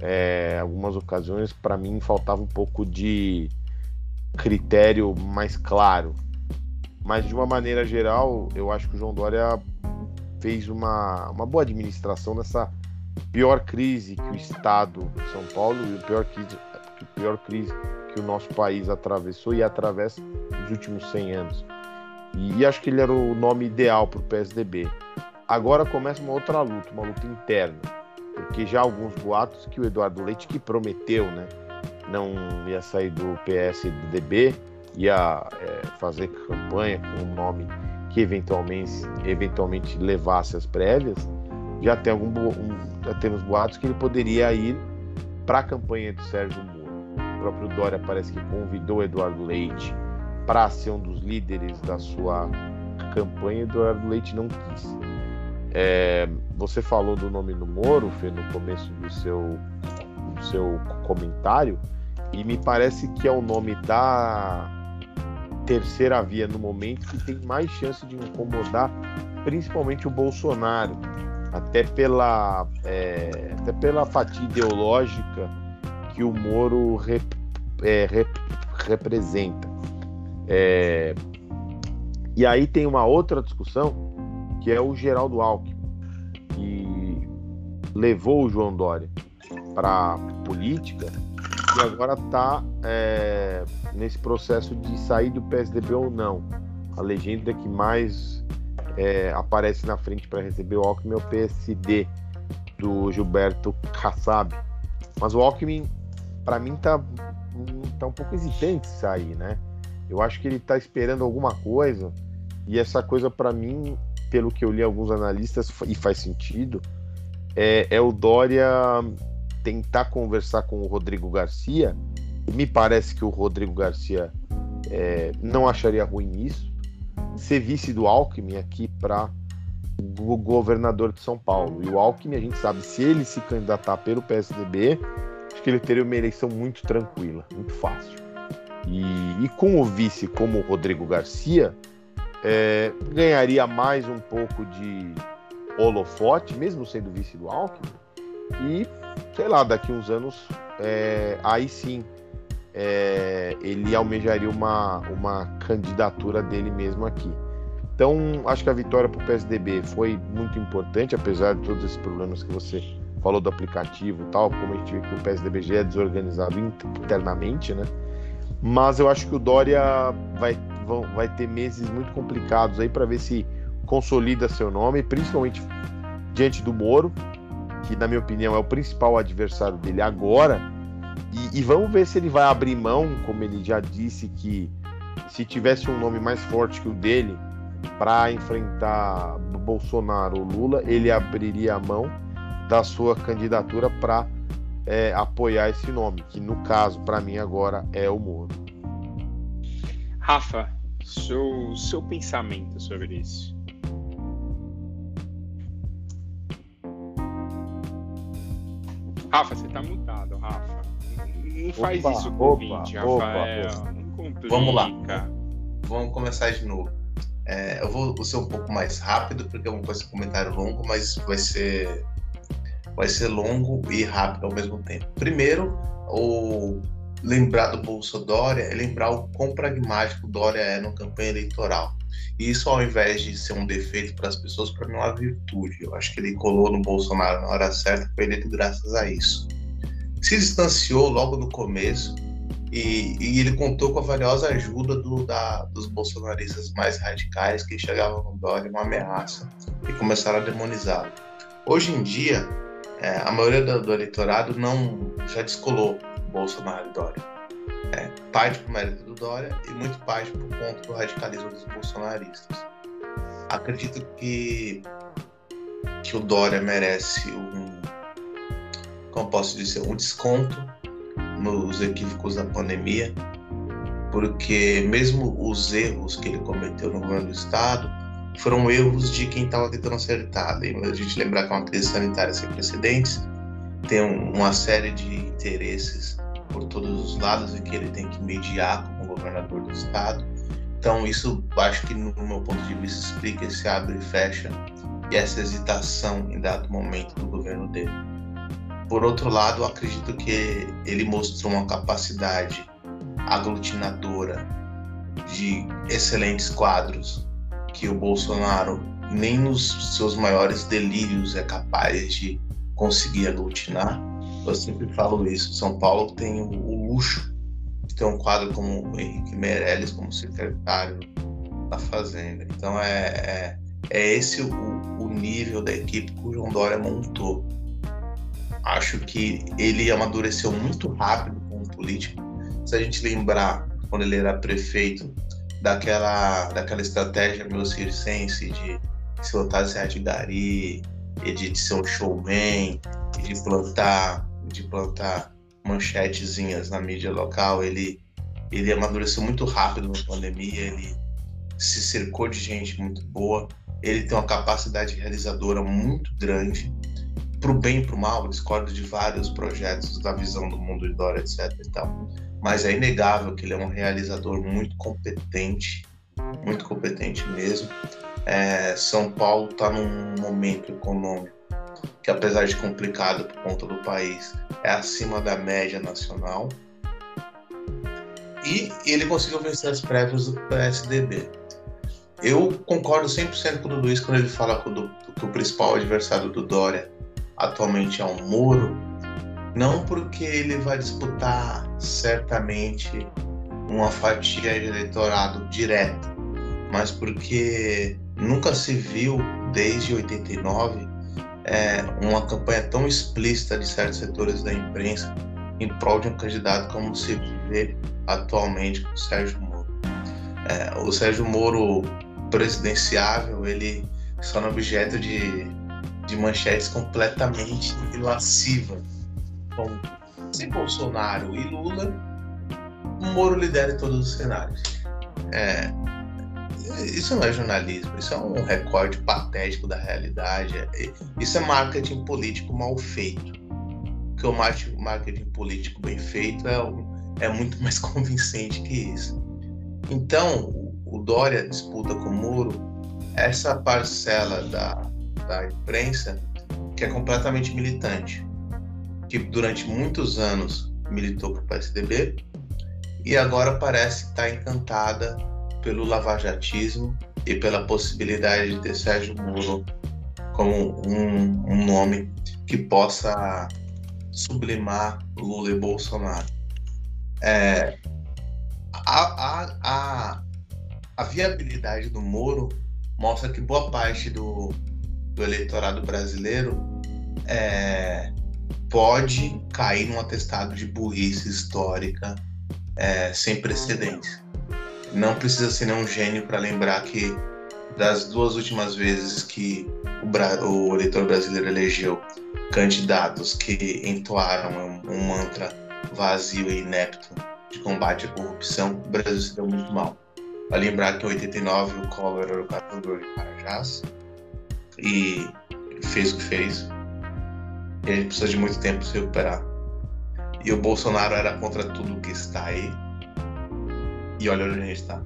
É, algumas ocasiões, para mim, faltava um pouco de critério mais claro. Mas, de uma maneira geral, eu acho que o João Dória fez uma, uma boa administração nessa pior crise que o Estado de São Paulo e o pior crise, a pior crise que o nosso país atravessou e atravessa nos últimos 100 anos. E acho que ele era o nome ideal para o PSDB. Agora começa uma outra luta, uma luta interna, porque já há alguns boatos que o Eduardo Leite, que prometeu, né, não ia sair do PSDB, ia é, fazer campanha com um nome que eventualmente, eventualmente levasse as prévias, já tem algum um, já temos boatos que ele poderia ir para a campanha do Sérgio Moro. O próprio Dória parece que convidou Eduardo Leite para ser um dos líderes da sua campanha. Eduardo Leite não quis. É, você falou do nome do Moro, Fê, no começo do seu, do seu comentário, e me parece que é o nome da terceira via no momento que tem mais chance de incomodar principalmente o Bolsonaro, até pela, é, até pela fatia ideológica que o Moro rep, é, rep, representa. É, e aí tem uma outra discussão que é o Geraldo Alckmin, que levou o João Dória para política e agora está é, nesse processo de sair do PSDB ou não. A legenda que mais é, aparece na frente para receber o Alckmin é o PSD do Gilberto Kassab. Mas o Alckmin, para mim, tá, tá um pouco hesitante sair, né? Eu acho que ele tá esperando alguma coisa e essa coisa, para mim, pelo que eu li alguns analistas, e faz sentido, é, é o Dória tentar conversar com o Rodrigo Garcia. Me parece que o Rodrigo Garcia é, não acharia ruim isso. Ser vice do Alckmin aqui para o governador de São Paulo. E o Alckmin, a gente sabe, se ele se candidatar pelo PSDB, acho que ele teria uma eleição muito tranquila, muito fácil. E, e com o vice como o Rodrigo Garcia, é, ganharia mais um pouco de holofote, mesmo sendo vice do Alckmin, e sei lá, daqui uns anos, é, aí sim é, ele almejaria uma, uma candidatura dele mesmo aqui. Então, acho que a vitória para o PSDB foi muito importante, apesar de todos esses problemas que você falou do aplicativo tal, como a gente vê que o PSDB já é desorganizado internamente, né? Mas eu acho que o Dória vai, vai ter meses muito complicados aí para ver se consolida seu nome, principalmente diante do Moro, que na minha opinião é o principal adversário dele agora. E, e, vamos ver se ele vai abrir mão, como ele já disse que se tivesse um nome mais forte que o dele para enfrentar Bolsonaro ou Lula, ele abriria a mão da sua candidatura para é, apoiar esse nome, que no caso, para mim agora, é o Moro. Rafa, seu, seu pensamento sobre isso? Rafa, você tá mutado, Rafa. Não faz opa, isso com o ouvinte, Rafael. Opa, não complica. Vamos lá. Vamos começar de novo. É, eu vou ser um pouco mais rápido, porque é um comentário longo, mas vai ser, vai ser longo e rápido ao mesmo tempo. Primeiro, o lembrar do Bolsa Dória é lembrar o quão pragmático Dória é no campanha eleitoral. E isso, ao invés de ser um defeito para as pessoas, para mim é uma virtude. Eu acho que ele colou no Bolsonaro na hora certa, foi eleito graças a isso. Se distanciou logo no começo e, e ele contou com a valiosa ajuda do, da, dos bolsonaristas mais radicais que chegavam no Dória uma ameaça e começaram a demonizá-lo. Hoje em dia, é, a maioria do, do, eleitorado não já descolou Bolsonaro e Dória é, parte por mérito do Dória e muito parte por conta do radicalismo dos bolsonaristas. Acredito que, que o Dória merece um, como posso dizer, um desconto nos equívocos da pandemia, porque mesmo os erros que ele cometeu no governo do Estado foram erros de quem estava tentando acertar. A gente lembrar que é uma crise sanitária sem precedentes, tem uma série de interesses por todos os lados e que ele tem que mediar como governador do estado. Então isso acho que no meu ponto de vista explica esse abre e fecha e essa hesitação em dado momento do governo dele. Por outro lado, acredito que ele mostrou uma capacidade aglutinadora de excelentes quadros que o Bolsonaro nem nos seus maiores delírios é capaz de conseguir aglutinar eu sempre falo isso. São Paulo tem o, o luxo de ter um quadro como o Henrique Meirelles como secretário da Fazenda. Então é, é, é esse o, o, nível da equipe que o João Dória montou. Acho que ele amadureceu muito rápido como político. Se a gente lembrar, quando ele era prefeito, daquela, daquela estratégia meu circense de se botar de gari, de ser um showman, de plantar de plantar manchetezinhas na mídia local, ele, ele amadureceu muito rápido na pandemia, ele se cercou de gente muito boa, ele tem uma capacidade realizadora muito grande, para o bem e para o mal, discordo de vários projetos da visão do mundo de Dora, etc. E tal. Mas é inegável que ele é um realizador muito competente, muito competente mesmo. É, São Paulo está num momento econômico que apesar de complicado por conta do país, é acima da média nacional. E ele conseguiu vencer as prévias do PSDB. Eu concordo 100% com o Luiz quando ele fala que o, que o principal adversário do Dória atualmente é o Moro, Não porque ele vai disputar certamente uma fatia de eleitorado direta, mas porque nunca se viu desde 89 é, uma campanha tão explícita de certos setores da imprensa em prol de um candidato como se vê atualmente com o Sérgio Moro. É, o Sérgio Moro presidenciável, ele se torna objeto de, de manchetes completamente lascivas. Bom, sem Bolsonaro e Lula, Moro lidera todos os cenários. É, isso não é jornalismo, isso é um recorde patético da realidade. Isso é marketing político mal feito. Porque o marketing político bem feito é, é muito mais convincente que isso. Então, o Dória disputa com o Muro essa parcela da, da imprensa que é completamente militante, que durante muitos anos militou para o PSDB e agora parece estar encantada pelo lavajatismo e pela possibilidade de ter Sérgio Moro como um, um nome que possa sublimar Lula e Bolsonaro. É, a, a, a, a, viabilidade do Moro mostra que boa parte do, do eleitorado brasileiro é, pode cair num atestado de burrice histórica é, sem precedentes. Não precisa ser nenhum gênio para lembrar que das duas últimas vezes que o, o, eleitor brasileiro elegeu candidatos que entoaram um, um, mantra vazio e inepto de combate à corrupção, o Brasil se deu muito mal. Para lembrar que em 89 o Collor era o catador de Carajás e fez o que fez. E a gente precisa de muito tempo para se recuperar. E o Bolsonaro era contra tudo que está aí e olha onde a gente está.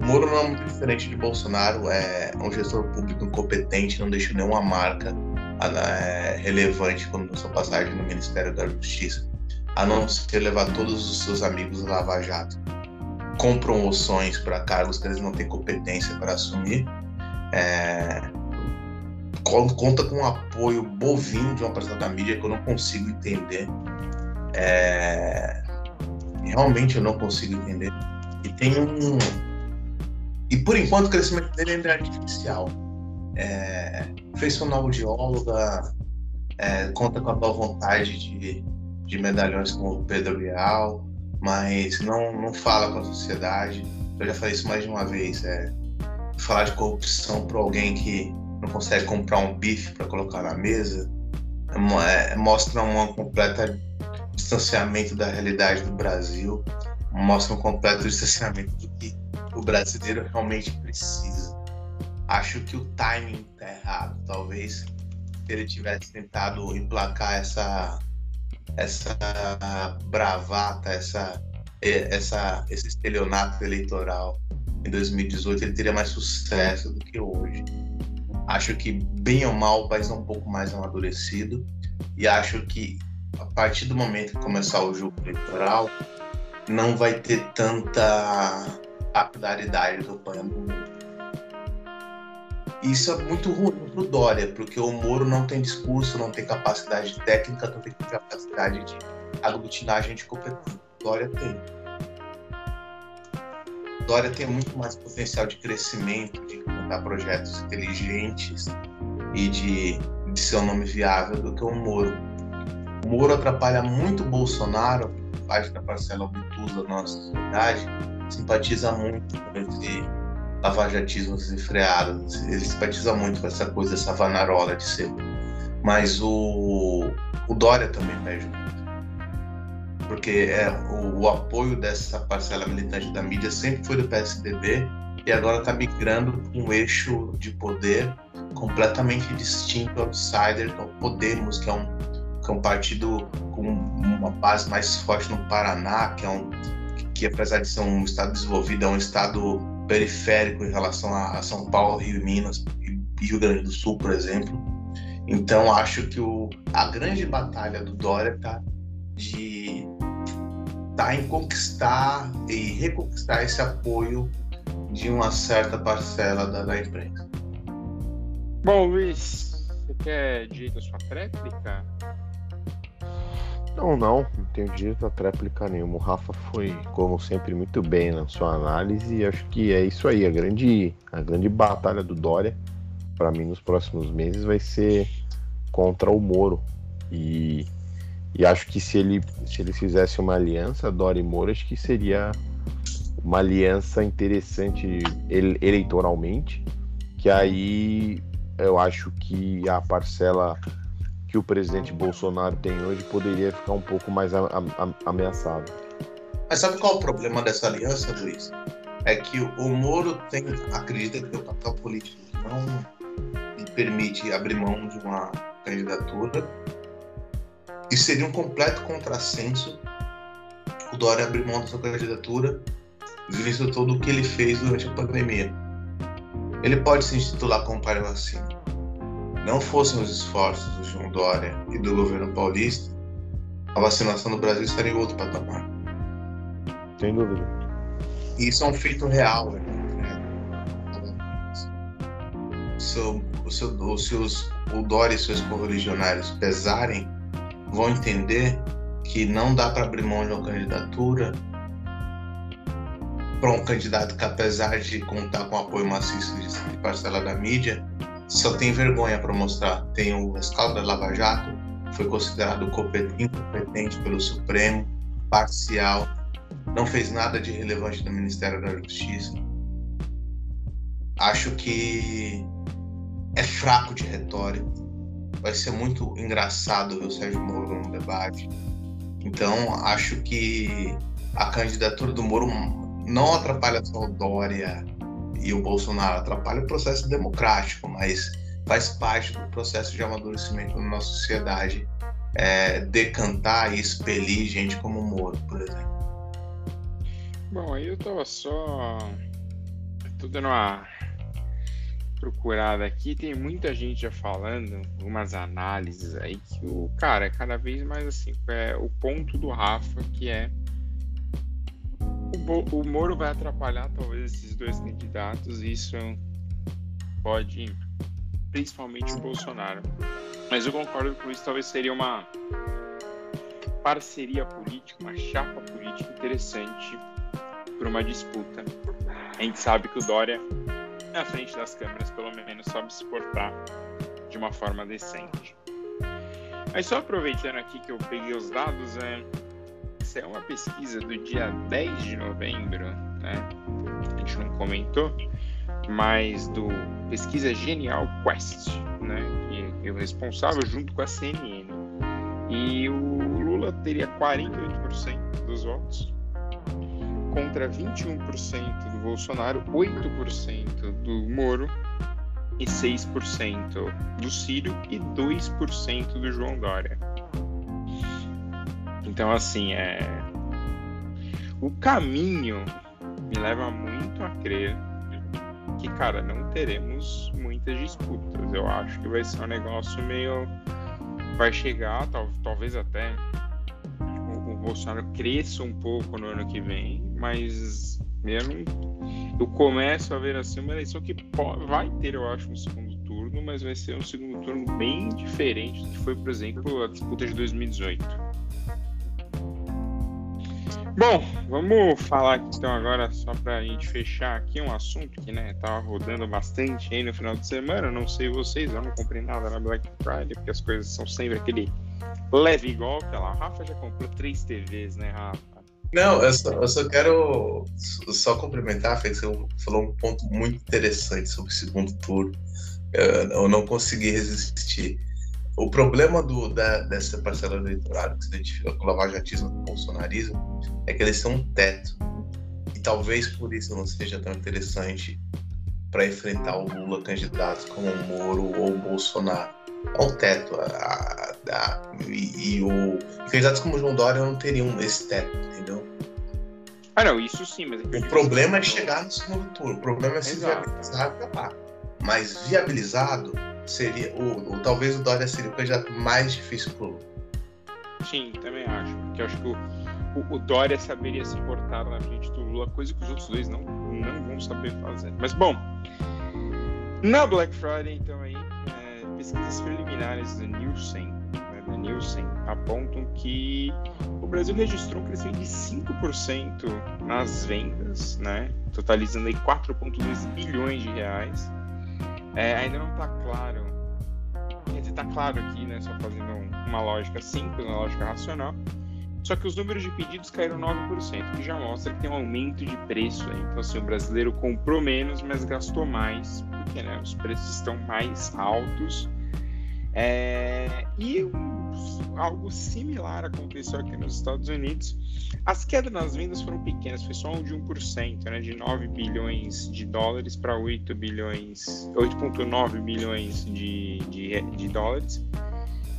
Moro não é muito diferente de Bolsonaro, é um gestor público incompetente, não deixa nenhuma marca é, relevante quando sua passagem no Ministério da Justiça, a não ser levar todos os seus amigos a Lava Jato com promoções para cargos que eles não têm competência para assumir. É, conta com um apoio bovino de uma parcela da mídia que eu não consigo entender. É, realmente eu não consigo entender. E tem um. E por enquanto o crescimento dele ainda é artificial. É, fez fonoaudióloga, é, conta com a boa vontade de, de medalhões como o Pedro Leal, mas não, não fala com a sociedade. Eu já falei isso mais de uma vez. É, falar de corrupção para alguém que não consegue comprar um bife para colocar na mesa é, mostra uma completa distanciamento da realidade do Brasil, mostra um completo distanciamento do que o brasileiro realmente precisa. Acho que o timing está errado. Talvez se ele tivesse tentado emplacar essa essa bravata, essa essa esse estelionato eleitoral em 2018, ele teria mais sucesso do que hoje. Acho que bem ou mal o país é um pouco mais amadurecido e acho que a partir do momento que começar o jogo eleitoral, não vai ter tanta capilaridade do plano. Isso é muito ruim para o Dória, porque o Moro não tem discurso, não tem capacidade técnica, não tem capacidade de aglutinar gente competente. Dória tem. Dória tem muito mais potencial de crescimento, de implementar projetos inteligentes e de, de ser um nome viável do que o Moro. O Moro atrapalha muito Bolsonaro, parte da parcela obtusa da nossa sociedade, simpatiza muito com esse lavajatismo desenfreado, ele simpatiza muito com essa coisa, essa vanarola de ser. Mas o, o Dória também perde muito. Porque é, o, o apoio dessa parcela militante da mídia sempre foi do PSDB e agora está migrando para um eixo de poder completamente distinto, outsider, que é Podemos, que é um que é um partido com uma base mais forte no Paraná, que é um que apesar de ser um estado desenvolvido, é um estado periférico em relação a São Paulo, Rio e Minas e Rio Grande do Sul, por exemplo. Então acho que o, a grande batalha do Dória está de tá em conquistar e reconquistar esse apoio de uma certa parcela da, da imprensa. Bom, Luiz, você quer direito à sua tréplica? Não, não, não tenho direito a tréplica nenhuma. O Rafa foi, como sempre, muito bem na sua análise e acho que é isso aí. A grande, a grande batalha do Dória, para mim, nos próximos meses vai ser contra o Moro. E, e acho que se ele, se ele fizesse uma aliança, Dória e Moro, acho que seria uma aliança interessante eleitoralmente, que aí eu acho que a parcela que o presidente Bolsonaro tem hoje poderia ficar um pouco mais ameaçada. Mas sabe qual é o problema dessa aliança, Luiz? É que o Moro tem, acredita que um papel político não lhe permite abrir mão de uma candidatura e seria um completo contrassenso o Dória abrir mão da sua candidatura visto todo o que ele fez durante a pandemia. Ele pode se intitular como pai vacina não fossem os esforços do João Dória e do governo paulista, a vacinação no Brasil estaria em outro patamar. Sem dúvida. E isso é um feito real. Né? Se, o, os, o Dória e seus correligionários pesarem, vão entender que não dá para abrir mão de uma candidatura para um candidato que, apesar de contar com apoio maciço de parcela da mídia, só tem vergonha para mostrar. Tem o rescaldo da Lava Jato, foi considerado incompetente pelo Supremo, parcial, não fez nada de relevante no Ministério da Justiça. Acho que é fraco de retórica. Vai ser muito engraçado ver o Sérgio Moro no debate. Então, acho que a candidatura do Moro não atrapalha só o Dória e o Bolsonaro atrapalha o processo democrático, mas faz parte do processo de amadurecimento na nossa sociedade é, decantar e expelir gente como o Moro, por exemplo. Bom, aí eu tava só. tô dando uma procurada aqui, tem muita gente já falando, algumas análises aí, que o cara é cada vez mais assim, é o ponto do Rafa, que é o, Moro vai atrapalhar talvez esses dois candidatos, isso pode, principalmente o Bolsonaro. Mas eu concordo que isso talvez seria uma parceria política, uma chapa política interessante para uma disputa. A gente sabe que o Dória, na frente das câmeras, pelo menos, sabe se portar de uma forma decente. Mas só aproveitando aqui que eu peguei os dados, é, essa é uma pesquisa do dia 10 de novembro, né? A gente não comentou, mas do Pesquisa Genial Quest, né? Que é o responsável junto com a CNN. E o Lula teria 48% dos votos contra 21% do Bolsonaro, 8% do Moro e 6% do Ciro e 2% do João Dória. Então, assim, é. O caminho me leva muito a crer que, cara, não teremos muitas disputas. Eu acho que vai ser um negócio meio. Vai chegar, tal, talvez até tipo, o Bolsonaro cresça um pouco no ano que vem, mas eu, não, eu começo a ver assim uma eleição que pode, vai ter, eu acho, um segundo turno, mas vai ser um segundo turno bem diferente do que foi, por exemplo, a disputa de 2018. Bom, vamos falar então agora só para a gente fechar aqui um assunto que né tava rodando bastante aí no final de semana. Não sei vocês, eu não comprei nada na Black Friday porque as coisas são sempre aquele leve golpe. Olha lá, o Rafa já comprou três TVs, né, Rafa? Não, eu só, eu só quero só complementar, Fê, você falou um ponto muito interessante sobre o segundo turno. Eu não consegui resistir. O problema do, da, dessa parcela do eleitorado que se identifica com o lavajatismo e o bolsonarismo é que eles são um teto. E talvez por isso não seja tão interessante para enfrentar o Lula candidatos como o Moro ou o Bolsonaro. É um teto. A, a, e, e, o candidatos como o João Dória não teriam esse teto, entendeu? Ah, não, isso sim, mas. O problema é chegar no segundo turno. O problema é se viabilizar e acabar. Mas viabilizado, seria o, o, talvez o Dória seria o candidato mais difícil pro Lula. Sim, também acho. Porque acho que o, o, Dória saberia se portar na frente do Lula, coisa que os outros dois não, não vão saber fazer. Mas bom, na Black Friday, então aí, é, pesquisas preliminares do Nielsen, né, da Nielsen apontam que o Brasil registrou um crescimento de 5% nas vendas, né? totalizando aí 4,2 bilhões de reais. É, ainda não está claro, quer dizer, está claro aqui, né, só fazendo uma lógica simples, uma lógica racional, só que os números de pedidos caíram 9%, que já mostra que tem um aumento de preço aí. Então, assim, o brasileiro comprou menos, mas gastou mais, porque né, os preços estão mais altos. É, e algo similar aconteceu aqui nos Estados Unidos. As quedas nas vendas foram pequenas, foi só um de 1%, né, de 9 bilhões de dólares para 8 bilhões, 8,9 bilhões de, de, de dólares.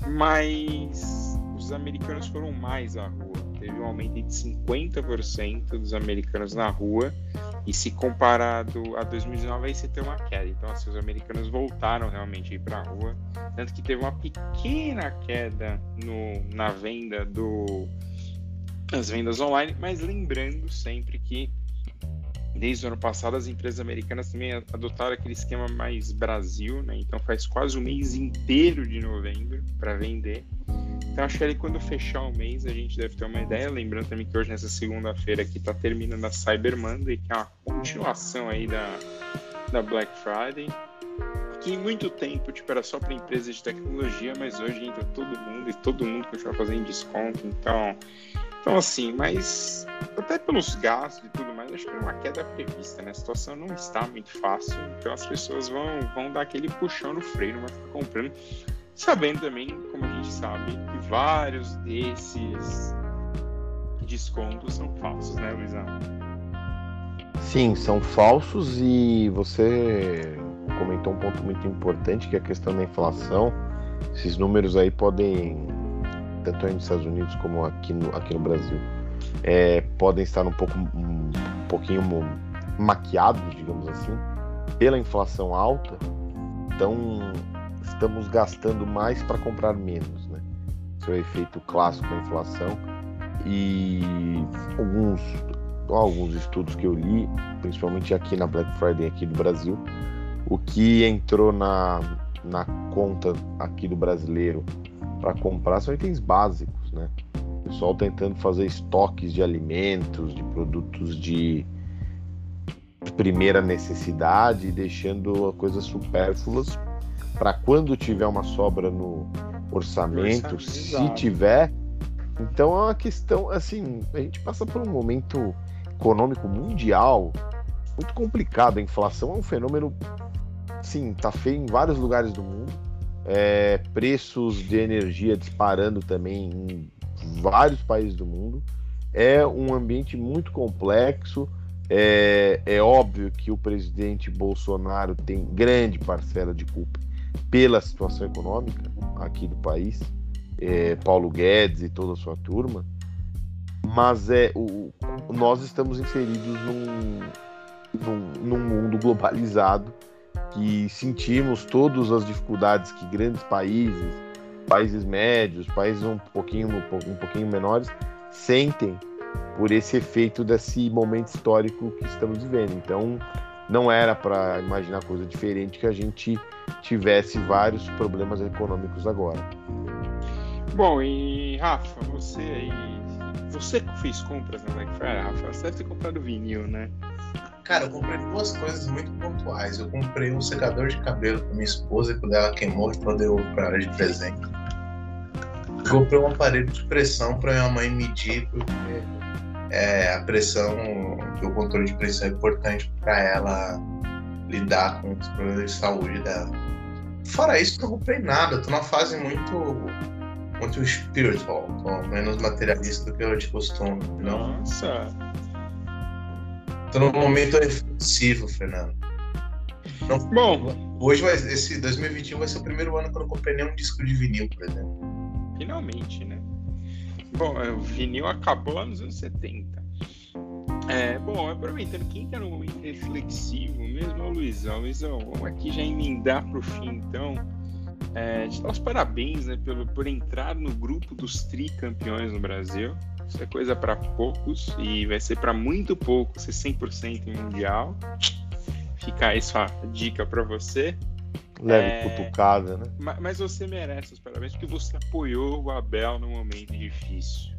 Mas os americanos foram mais à rua. Teve um aumento de 50% dos americanos na rua. E se comparado a 2019, aí você tem uma queda. Então, assim, os americanos voltaram realmente para a rua. Tanto que teve uma pequena queda no, na venda do as vendas online, mas lembrando sempre que desde o ano passado as empresas americanas também adotaram aquele esquema mais Brasil, né? Então faz quase o mês inteiro de novembro para vender. Então acho que ali quando fechar o mês a gente deve ter uma ideia. Lembrando também que hoje nessa segunda-feira aqui está terminando a Cyber Monday, que é uma continuação aí da, da Black Friday. Que em muito tempo tipo, era só para empresas de tecnologia, mas hoje entra todo mundo e todo mundo continua fazendo desconto. Então, então assim, mas até pelos gastos e tudo mais, acho que é uma queda prevista, né? A situação não está muito fácil, então as pessoas vão, vão dar aquele puxão no freio, não vai ficar comprando Sabendo também, como a gente sabe, que vários desses descontos são falsos, né, Luizão? Sim, são falsos e você comentou um ponto muito importante que é a questão da inflação. Esses números aí podem, tanto nos Estados Unidos como aqui no, aqui no Brasil, é, podem estar um pouco um pouquinho maquiados, digamos assim, pela inflação alta. Então estamos gastando mais para comprar menos, né? Esse é o efeito clássico da inflação. E alguns, alguns estudos que eu li, principalmente aqui na Black Friday aqui do Brasil, o que entrou na, na conta aqui do brasileiro para comprar são itens básicos, né? O pessoal tentando fazer estoques de alimentos, de produtos de primeira necessidade, deixando coisas supérfluas para quando tiver uma sobra no orçamento, se tiver. Então é uma questão, assim, a gente passa por um momento econômico mundial muito complicado. A inflação é um fenômeno, sim, tá feio em vários lugares do mundo. É, preços de energia disparando também em vários países do mundo. É um ambiente muito complexo. É, é óbvio que o presidente Bolsonaro tem grande parcela de culpa pela situação econômica aqui do país, é, Paulo Guedes e toda a sua turma, mas é o, nós estamos inseridos num, num, num mundo globalizado que sentimos todas as dificuldades que grandes países, países médios, países um pouquinho, um pouquinho menores, sentem por esse efeito desse momento histórico que estamos vivendo. Então, não era para imaginar coisa diferente que a gente tivesse vários problemas econômicos agora. Bom, e Rafa, você aí, você que fez compras na Black Friday, Rafa, você deve ter comprado vinil, né? Cara, eu comprei duas coisas muito pontuais. Eu comprei um secador de cabelo para minha esposa quando ela queimou, então eu devolvo para ela de presente. Eu comprei um aparelho de pressão para minha mãe medir, porque é, a pressão, o controle de pressão é importante para ela lidar com os problemas de saúde dela. Fora isso, não comprei nada. Tô numa fase muito muito spiritual, tô menos materialista do que eu de costume. Não? Nossa! Tô num momento reflexivo, Fernando. Não, Bom, hoje vai, esse 2021 vai ser o primeiro ano que eu não comprei nenhum disco de vinil, por exemplo. Finalmente, né? Bom, é, o vinil acabou lá nos anos 70. É, bom, aproveitando, quem tá no momento reflexivo mesmo é o Luizão. Luizão, vamos aqui já emendar pro fim, então. É, te dar os parabéns né, pelo, por entrar no grupo dos tricampeões no Brasil. Isso é coisa para poucos e vai ser para muito pouco ser 100% em mundial. Fica aí sua dica para você. Leve é... cutucada, né? Mas, você merece os parabéns porque você apoiou o Abel no momento difícil.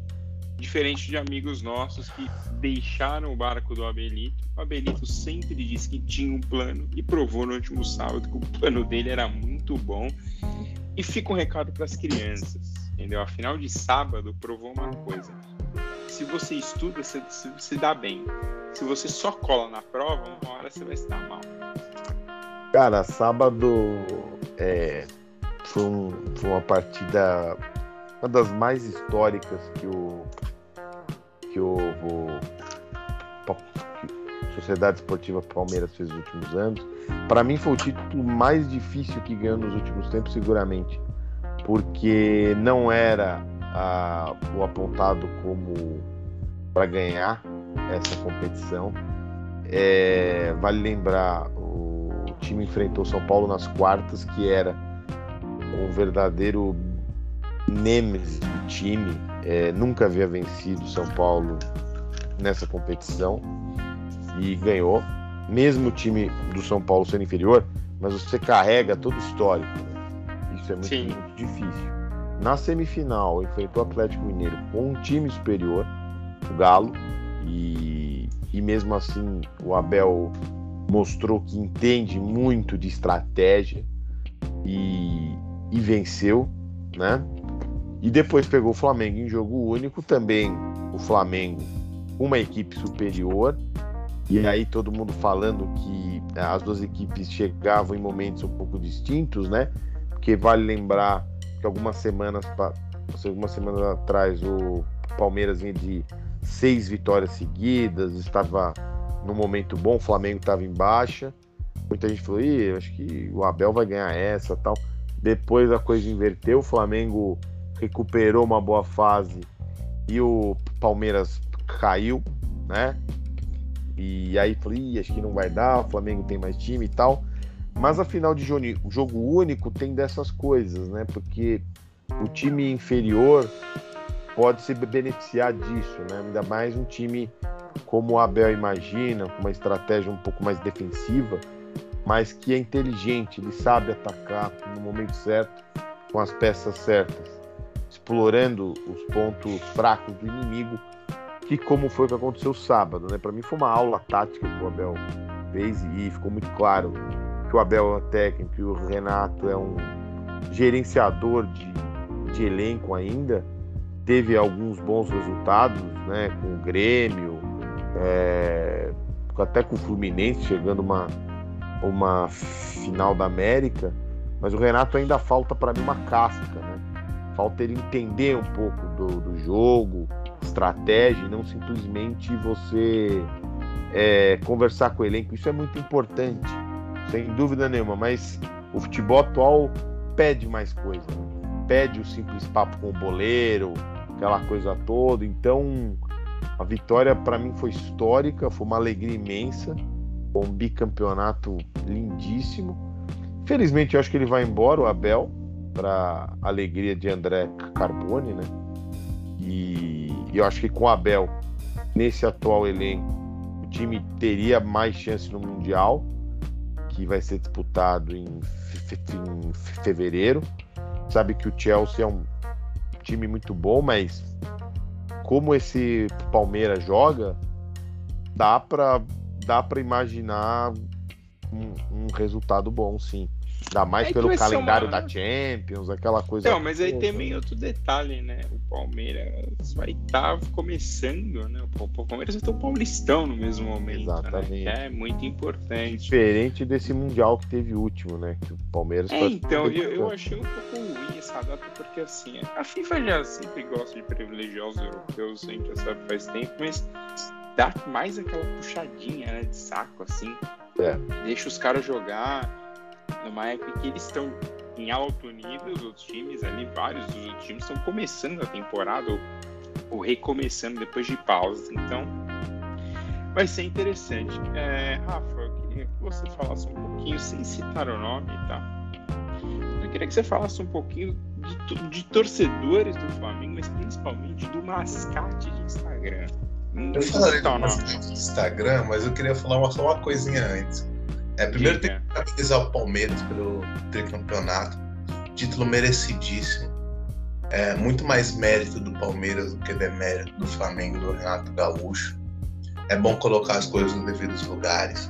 Diferente de amigos nossos que deixaram o barco do Abelito, o Abelito sempre disse que tinha um plano e provou no último sábado que o plano dele era muito bom. E fica um recado para as crianças, entendeu? Afinal de sábado provou uma coisa: se você estuda, você se dá bem. Se você só cola na prova, uma hora você vai estar mal. Cara, sábado é, foi, um, foi uma partida uma das mais históricas que o que o, o que Sociedade Esportiva Palmeiras fez nos últimos anos. Para mim foi o título mais difícil que ganhou nos últimos tempos, seguramente, porque não era a, o apontado como para ganhar essa competição. É, vale lembrar, time enfrentou São Paulo nas quartas, que era um verdadeiro nêmesis do time, é, nunca havia vencido São Paulo nessa competição e ganhou. Mesmo o time do São Paulo sendo inferior, mas você carrega todo o histórico. Né? Isso é muito, muito, difícil. Na semifinal, enfrentou o Atlético Mineiro com um time superior, o Galo, e, e mesmo assim o Abel mostrou que entende muito de estratégia e, e venceu, né? E depois pegou o Flamengo em jogo único, também o Flamengo, uma equipe superior. E aí todo mundo falando que eh, as duas equipes chegavam em momentos um pouco distintos, né? Porque vale lembrar que algumas semanas, algumas semanas atrás o Palmeiras vinha de seis vitórias seguidas, estava no momento bom, o Flamengo estava em baixa. Muita gente falou, Ih, acho que o Abel vai ganhar essa tal. Depois a coisa inverteu, o Flamengo recuperou uma boa fase e o Palmeiras caiu, né? E aí falei, acho que não vai dar, o Flamengo tem mais time e tal. Mas a final de jogo único tem dessas coisas, né? Porque o time inferior pode se beneficiar disso, né? Ainda mais um time como o Abel imagina, com uma estratégia um pouco mais defensiva, mas que é inteligente, ele sabe atacar no momento certo, com as peças certas explorando os pontos fracos do inimigo, que como foi que aconteceu sábado, né? Para mim foi uma aula tática que o Abel fez e ficou muito claro que o Abel é técnico e o Renato é um gerenciador de, de elenco ainda. Teve alguns bons resultados, né? Com o Grêmio, é, até com o Fluminense chegando uma uma final da América, mas o Renato ainda falta para mim uma casca, né? Falta ele entender um pouco do, do jogo, estratégia, e não simplesmente você é, conversar com o elenco. Isso é muito importante, sem dúvida nenhuma, mas o futebol atual pede mais coisa. Né? Pede o simples papo com o boleiro, aquela coisa toda. Então, a vitória para mim foi histórica, foi uma alegria imensa, um bicampeonato lindíssimo. Felizmente, eu acho que ele vai embora, o Abel para alegria de André Carbone, né? E, eu acho que com o Abel nesse atual elenco o time teria mais chance no mundial que vai ser disputado em, em fevereiro. Sabe que o Chelsea é um time muito bom, mas como esse Palmeiras joga, dá para dá para imaginar um, um resultado bom, sim. Ainda mais é pelo calendário uma... da Champions, aquela coisa. Não, mas aí tem meio outro detalhe, né? O Palmeiras vai estar tá começando, né? O Palmeiras vai ter um Paulistão no mesmo momento. Né? Exatamente. Né? é muito importante. Diferente desse Mundial que teve último, né? Que o Palmeiras. É, então, eu, eu achei um pouco ruim essa data, porque assim, a FIFA já sempre gosta de privilegiar os europeus, sempre sabe faz tempo, mas dá mais aquela puxadinha né, de saco, assim. É. Deixa os caras jogar numa época que eles estão em alto nível, os outros times ali, vários dos outros times estão começando a temporada ou, ou recomeçando depois de pausas. Então, vai ser interessante. É, Rafa, eu queria que você falasse um pouquinho, sem citar o nome, tá? Eu queria que você falasse um pouquinho de, de torcedores do Flamengo, mas principalmente do mascate de Instagram. Eu falei do mascate de Instagram, mas eu queria falar só uma coisinha antes. É, primeiro tem que parabenizar o Palmeiras pelo tricampeonato. Título merecidíssimo. É, muito mais mérito do Palmeiras do que demérito do Flamengo, do Renato Gaúcho. É bom colocar as coisas nos devidos lugares.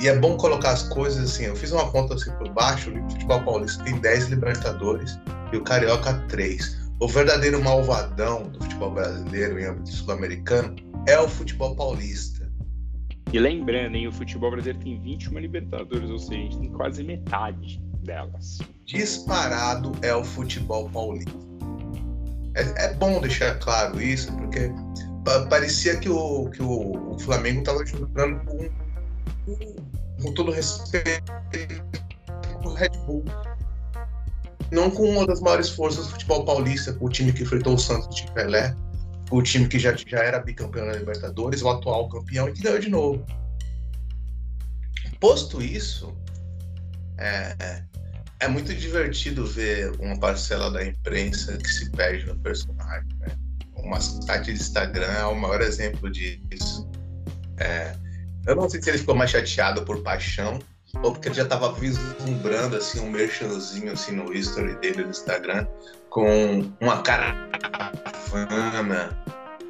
E é bom colocar as coisas assim. Eu fiz uma conta assim por baixo: o futebol paulista tem 10 Libertadores e o Carioca 3. O verdadeiro malvadão do futebol brasileiro em âmbito sul-americano é o futebol paulista. E lembrando, hein, o futebol brasileiro tem 21 Libertadores, ou seja, a gente tem quase metade delas. Disparado é o futebol paulista. É, é bom deixar claro isso, porque parecia que o, que o, o Flamengo estava jogando com, com todo respeito com o Red Bull. Não com uma das maiores forças do futebol paulista, com o time que enfrentou o Santos de Pelé, o time que já, já era bicampeão da Libertadores, o atual campeão e que ganhou de novo. Posto isso, é, é muito divertido ver uma parcela da imprensa que se perde no personagem. Né? O mascote de Instagram é o maior exemplo disso. É, eu não sei se ele ficou mais chateado por paixão ou porque ele já estava vislumbrando assim, um merchanzinho assim, no history dele no Instagram com uma caravana,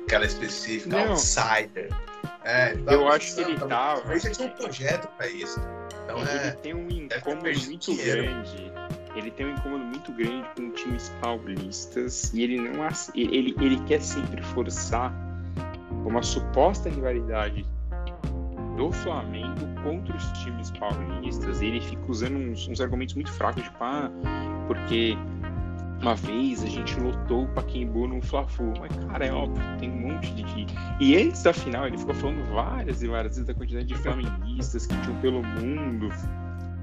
aquela específica, não. outsider. É, eu acho que ele tava. Ele já tinha um projeto para isso. Então, ele é, tem um incômodo muito dinheiro. grande. Ele tem um incômodo muito grande com times paulistas e ele não ele, ele quer sempre forçar uma suposta rivalidade do Flamengo contra os times paulistas. E ele fica usando uns, uns argumentos muito fracos, tipo, ah, porque uma vez a gente lotou o Paquembu no Fla-Flu. Mas, cara, é óbvio, tem um monte de. E antes da final, ele ficou falando várias e várias vezes da quantidade de flamenguistas que tinham pelo mundo.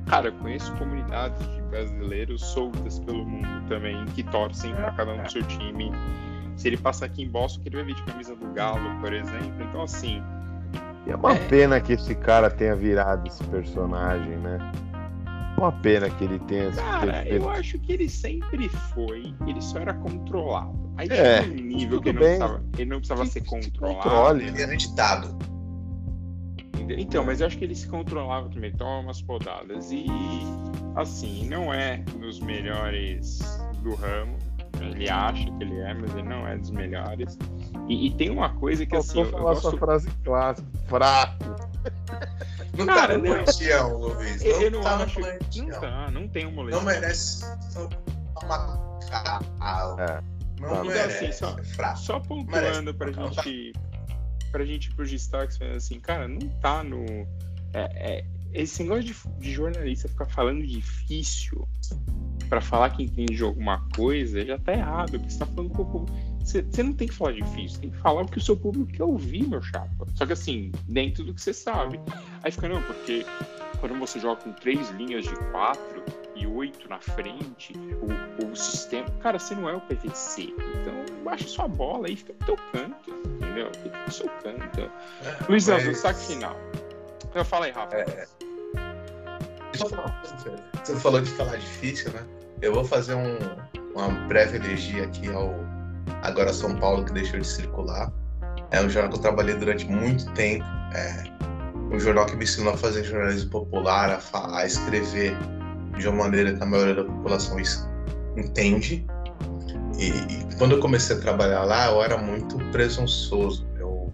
Cara, eu conheço comunidades de brasileiros soltas pelo mundo também, que torcem para cada um do seu time. Se ele passar aqui em Boston, que ele vai vir de camisa do Galo, por exemplo. Então, assim. E é uma é... pena que esse cara tenha virado esse personagem, né? Uma pena que ele tenha. Cara, eu acho que ele sempre foi, ele só era controlado. Aí é, tinha um nível que ele não, precisava, ele não precisava, ser controlado. Controle. Ele era ditado. Então, mas eu acho que ele se controlava também, toma umas podadas. E, assim, não é dos melhores do ramo. Ele acha que ele é, mas ele não é dos melhores. E, e tem uma coisa que, assim. Eu, falar eu gosto... sua frase clássica: fraco. Não Cara, tá no plantião, Luiz. Não eu não tá acho. Não tá, não tem um moleque. Não merece uma é. Não merece. Assim, só, é só pontuando pra gente. Pra gente ir pros destaques, assim, cara, não tá no. É, é, esse negócio de, de jornalista ficar falando difícil para falar que entende de alguma coisa já tá errado, porque você tá falando com o público. Você, você não tem que falar difícil, tem que falar o que o seu público quer ouvir, meu chapa. Só que assim, dentro do que você sabe. Aí fica, não, porque quando você joga com três linhas de quatro e oito na frente, o, o sistema. Cara, você não é o PVC. Então baixa sua bola aí, fica no teu canto, entendeu? Fica no seu canto. É, Luiz mas... Aldo, saque final. Então fala aí, Rafa. É... Você falou de falar difícil, né? Eu vou fazer um, uma breve elegia aqui ao agora São Paulo, que deixou de circular. É um jornal que eu trabalhei durante muito tempo. É um jornal que me ensinou a fazer jornalismo popular, a, a escrever de uma maneira que a maioria da população entende. E, e, quando eu comecei a trabalhar lá, eu era muito presunçoso. Eu,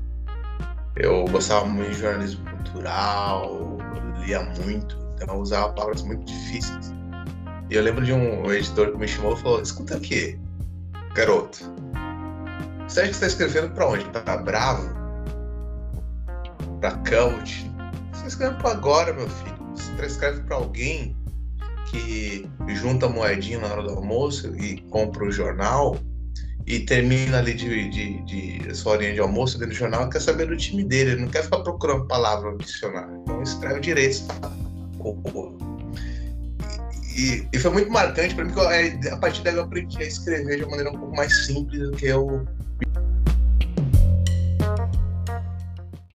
eu gostava muito de jornalismo cultural, lia muito, então eu usava palavras muito difíceis. E eu lembro de um editor que me chamou e falou: Escuta aqui, garoto, você acha que está escrevendo para onde? Para Bravo? Para Cult? Você está escrevendo para agora, meu filho. Você está escrevendo para alguém que junta moedinha na hora do almoço e compra o jornal e termina ali de, de, de sua horinha de almoço dentro do jornal quer saber do time dele, ele não quer ficar procurando palavra no dicionário. Então escreve direito. E, e, foi muito marcante para mim, porque a partir daí eu aprendi a escrever de uma maneira um pouco mais simples do que eu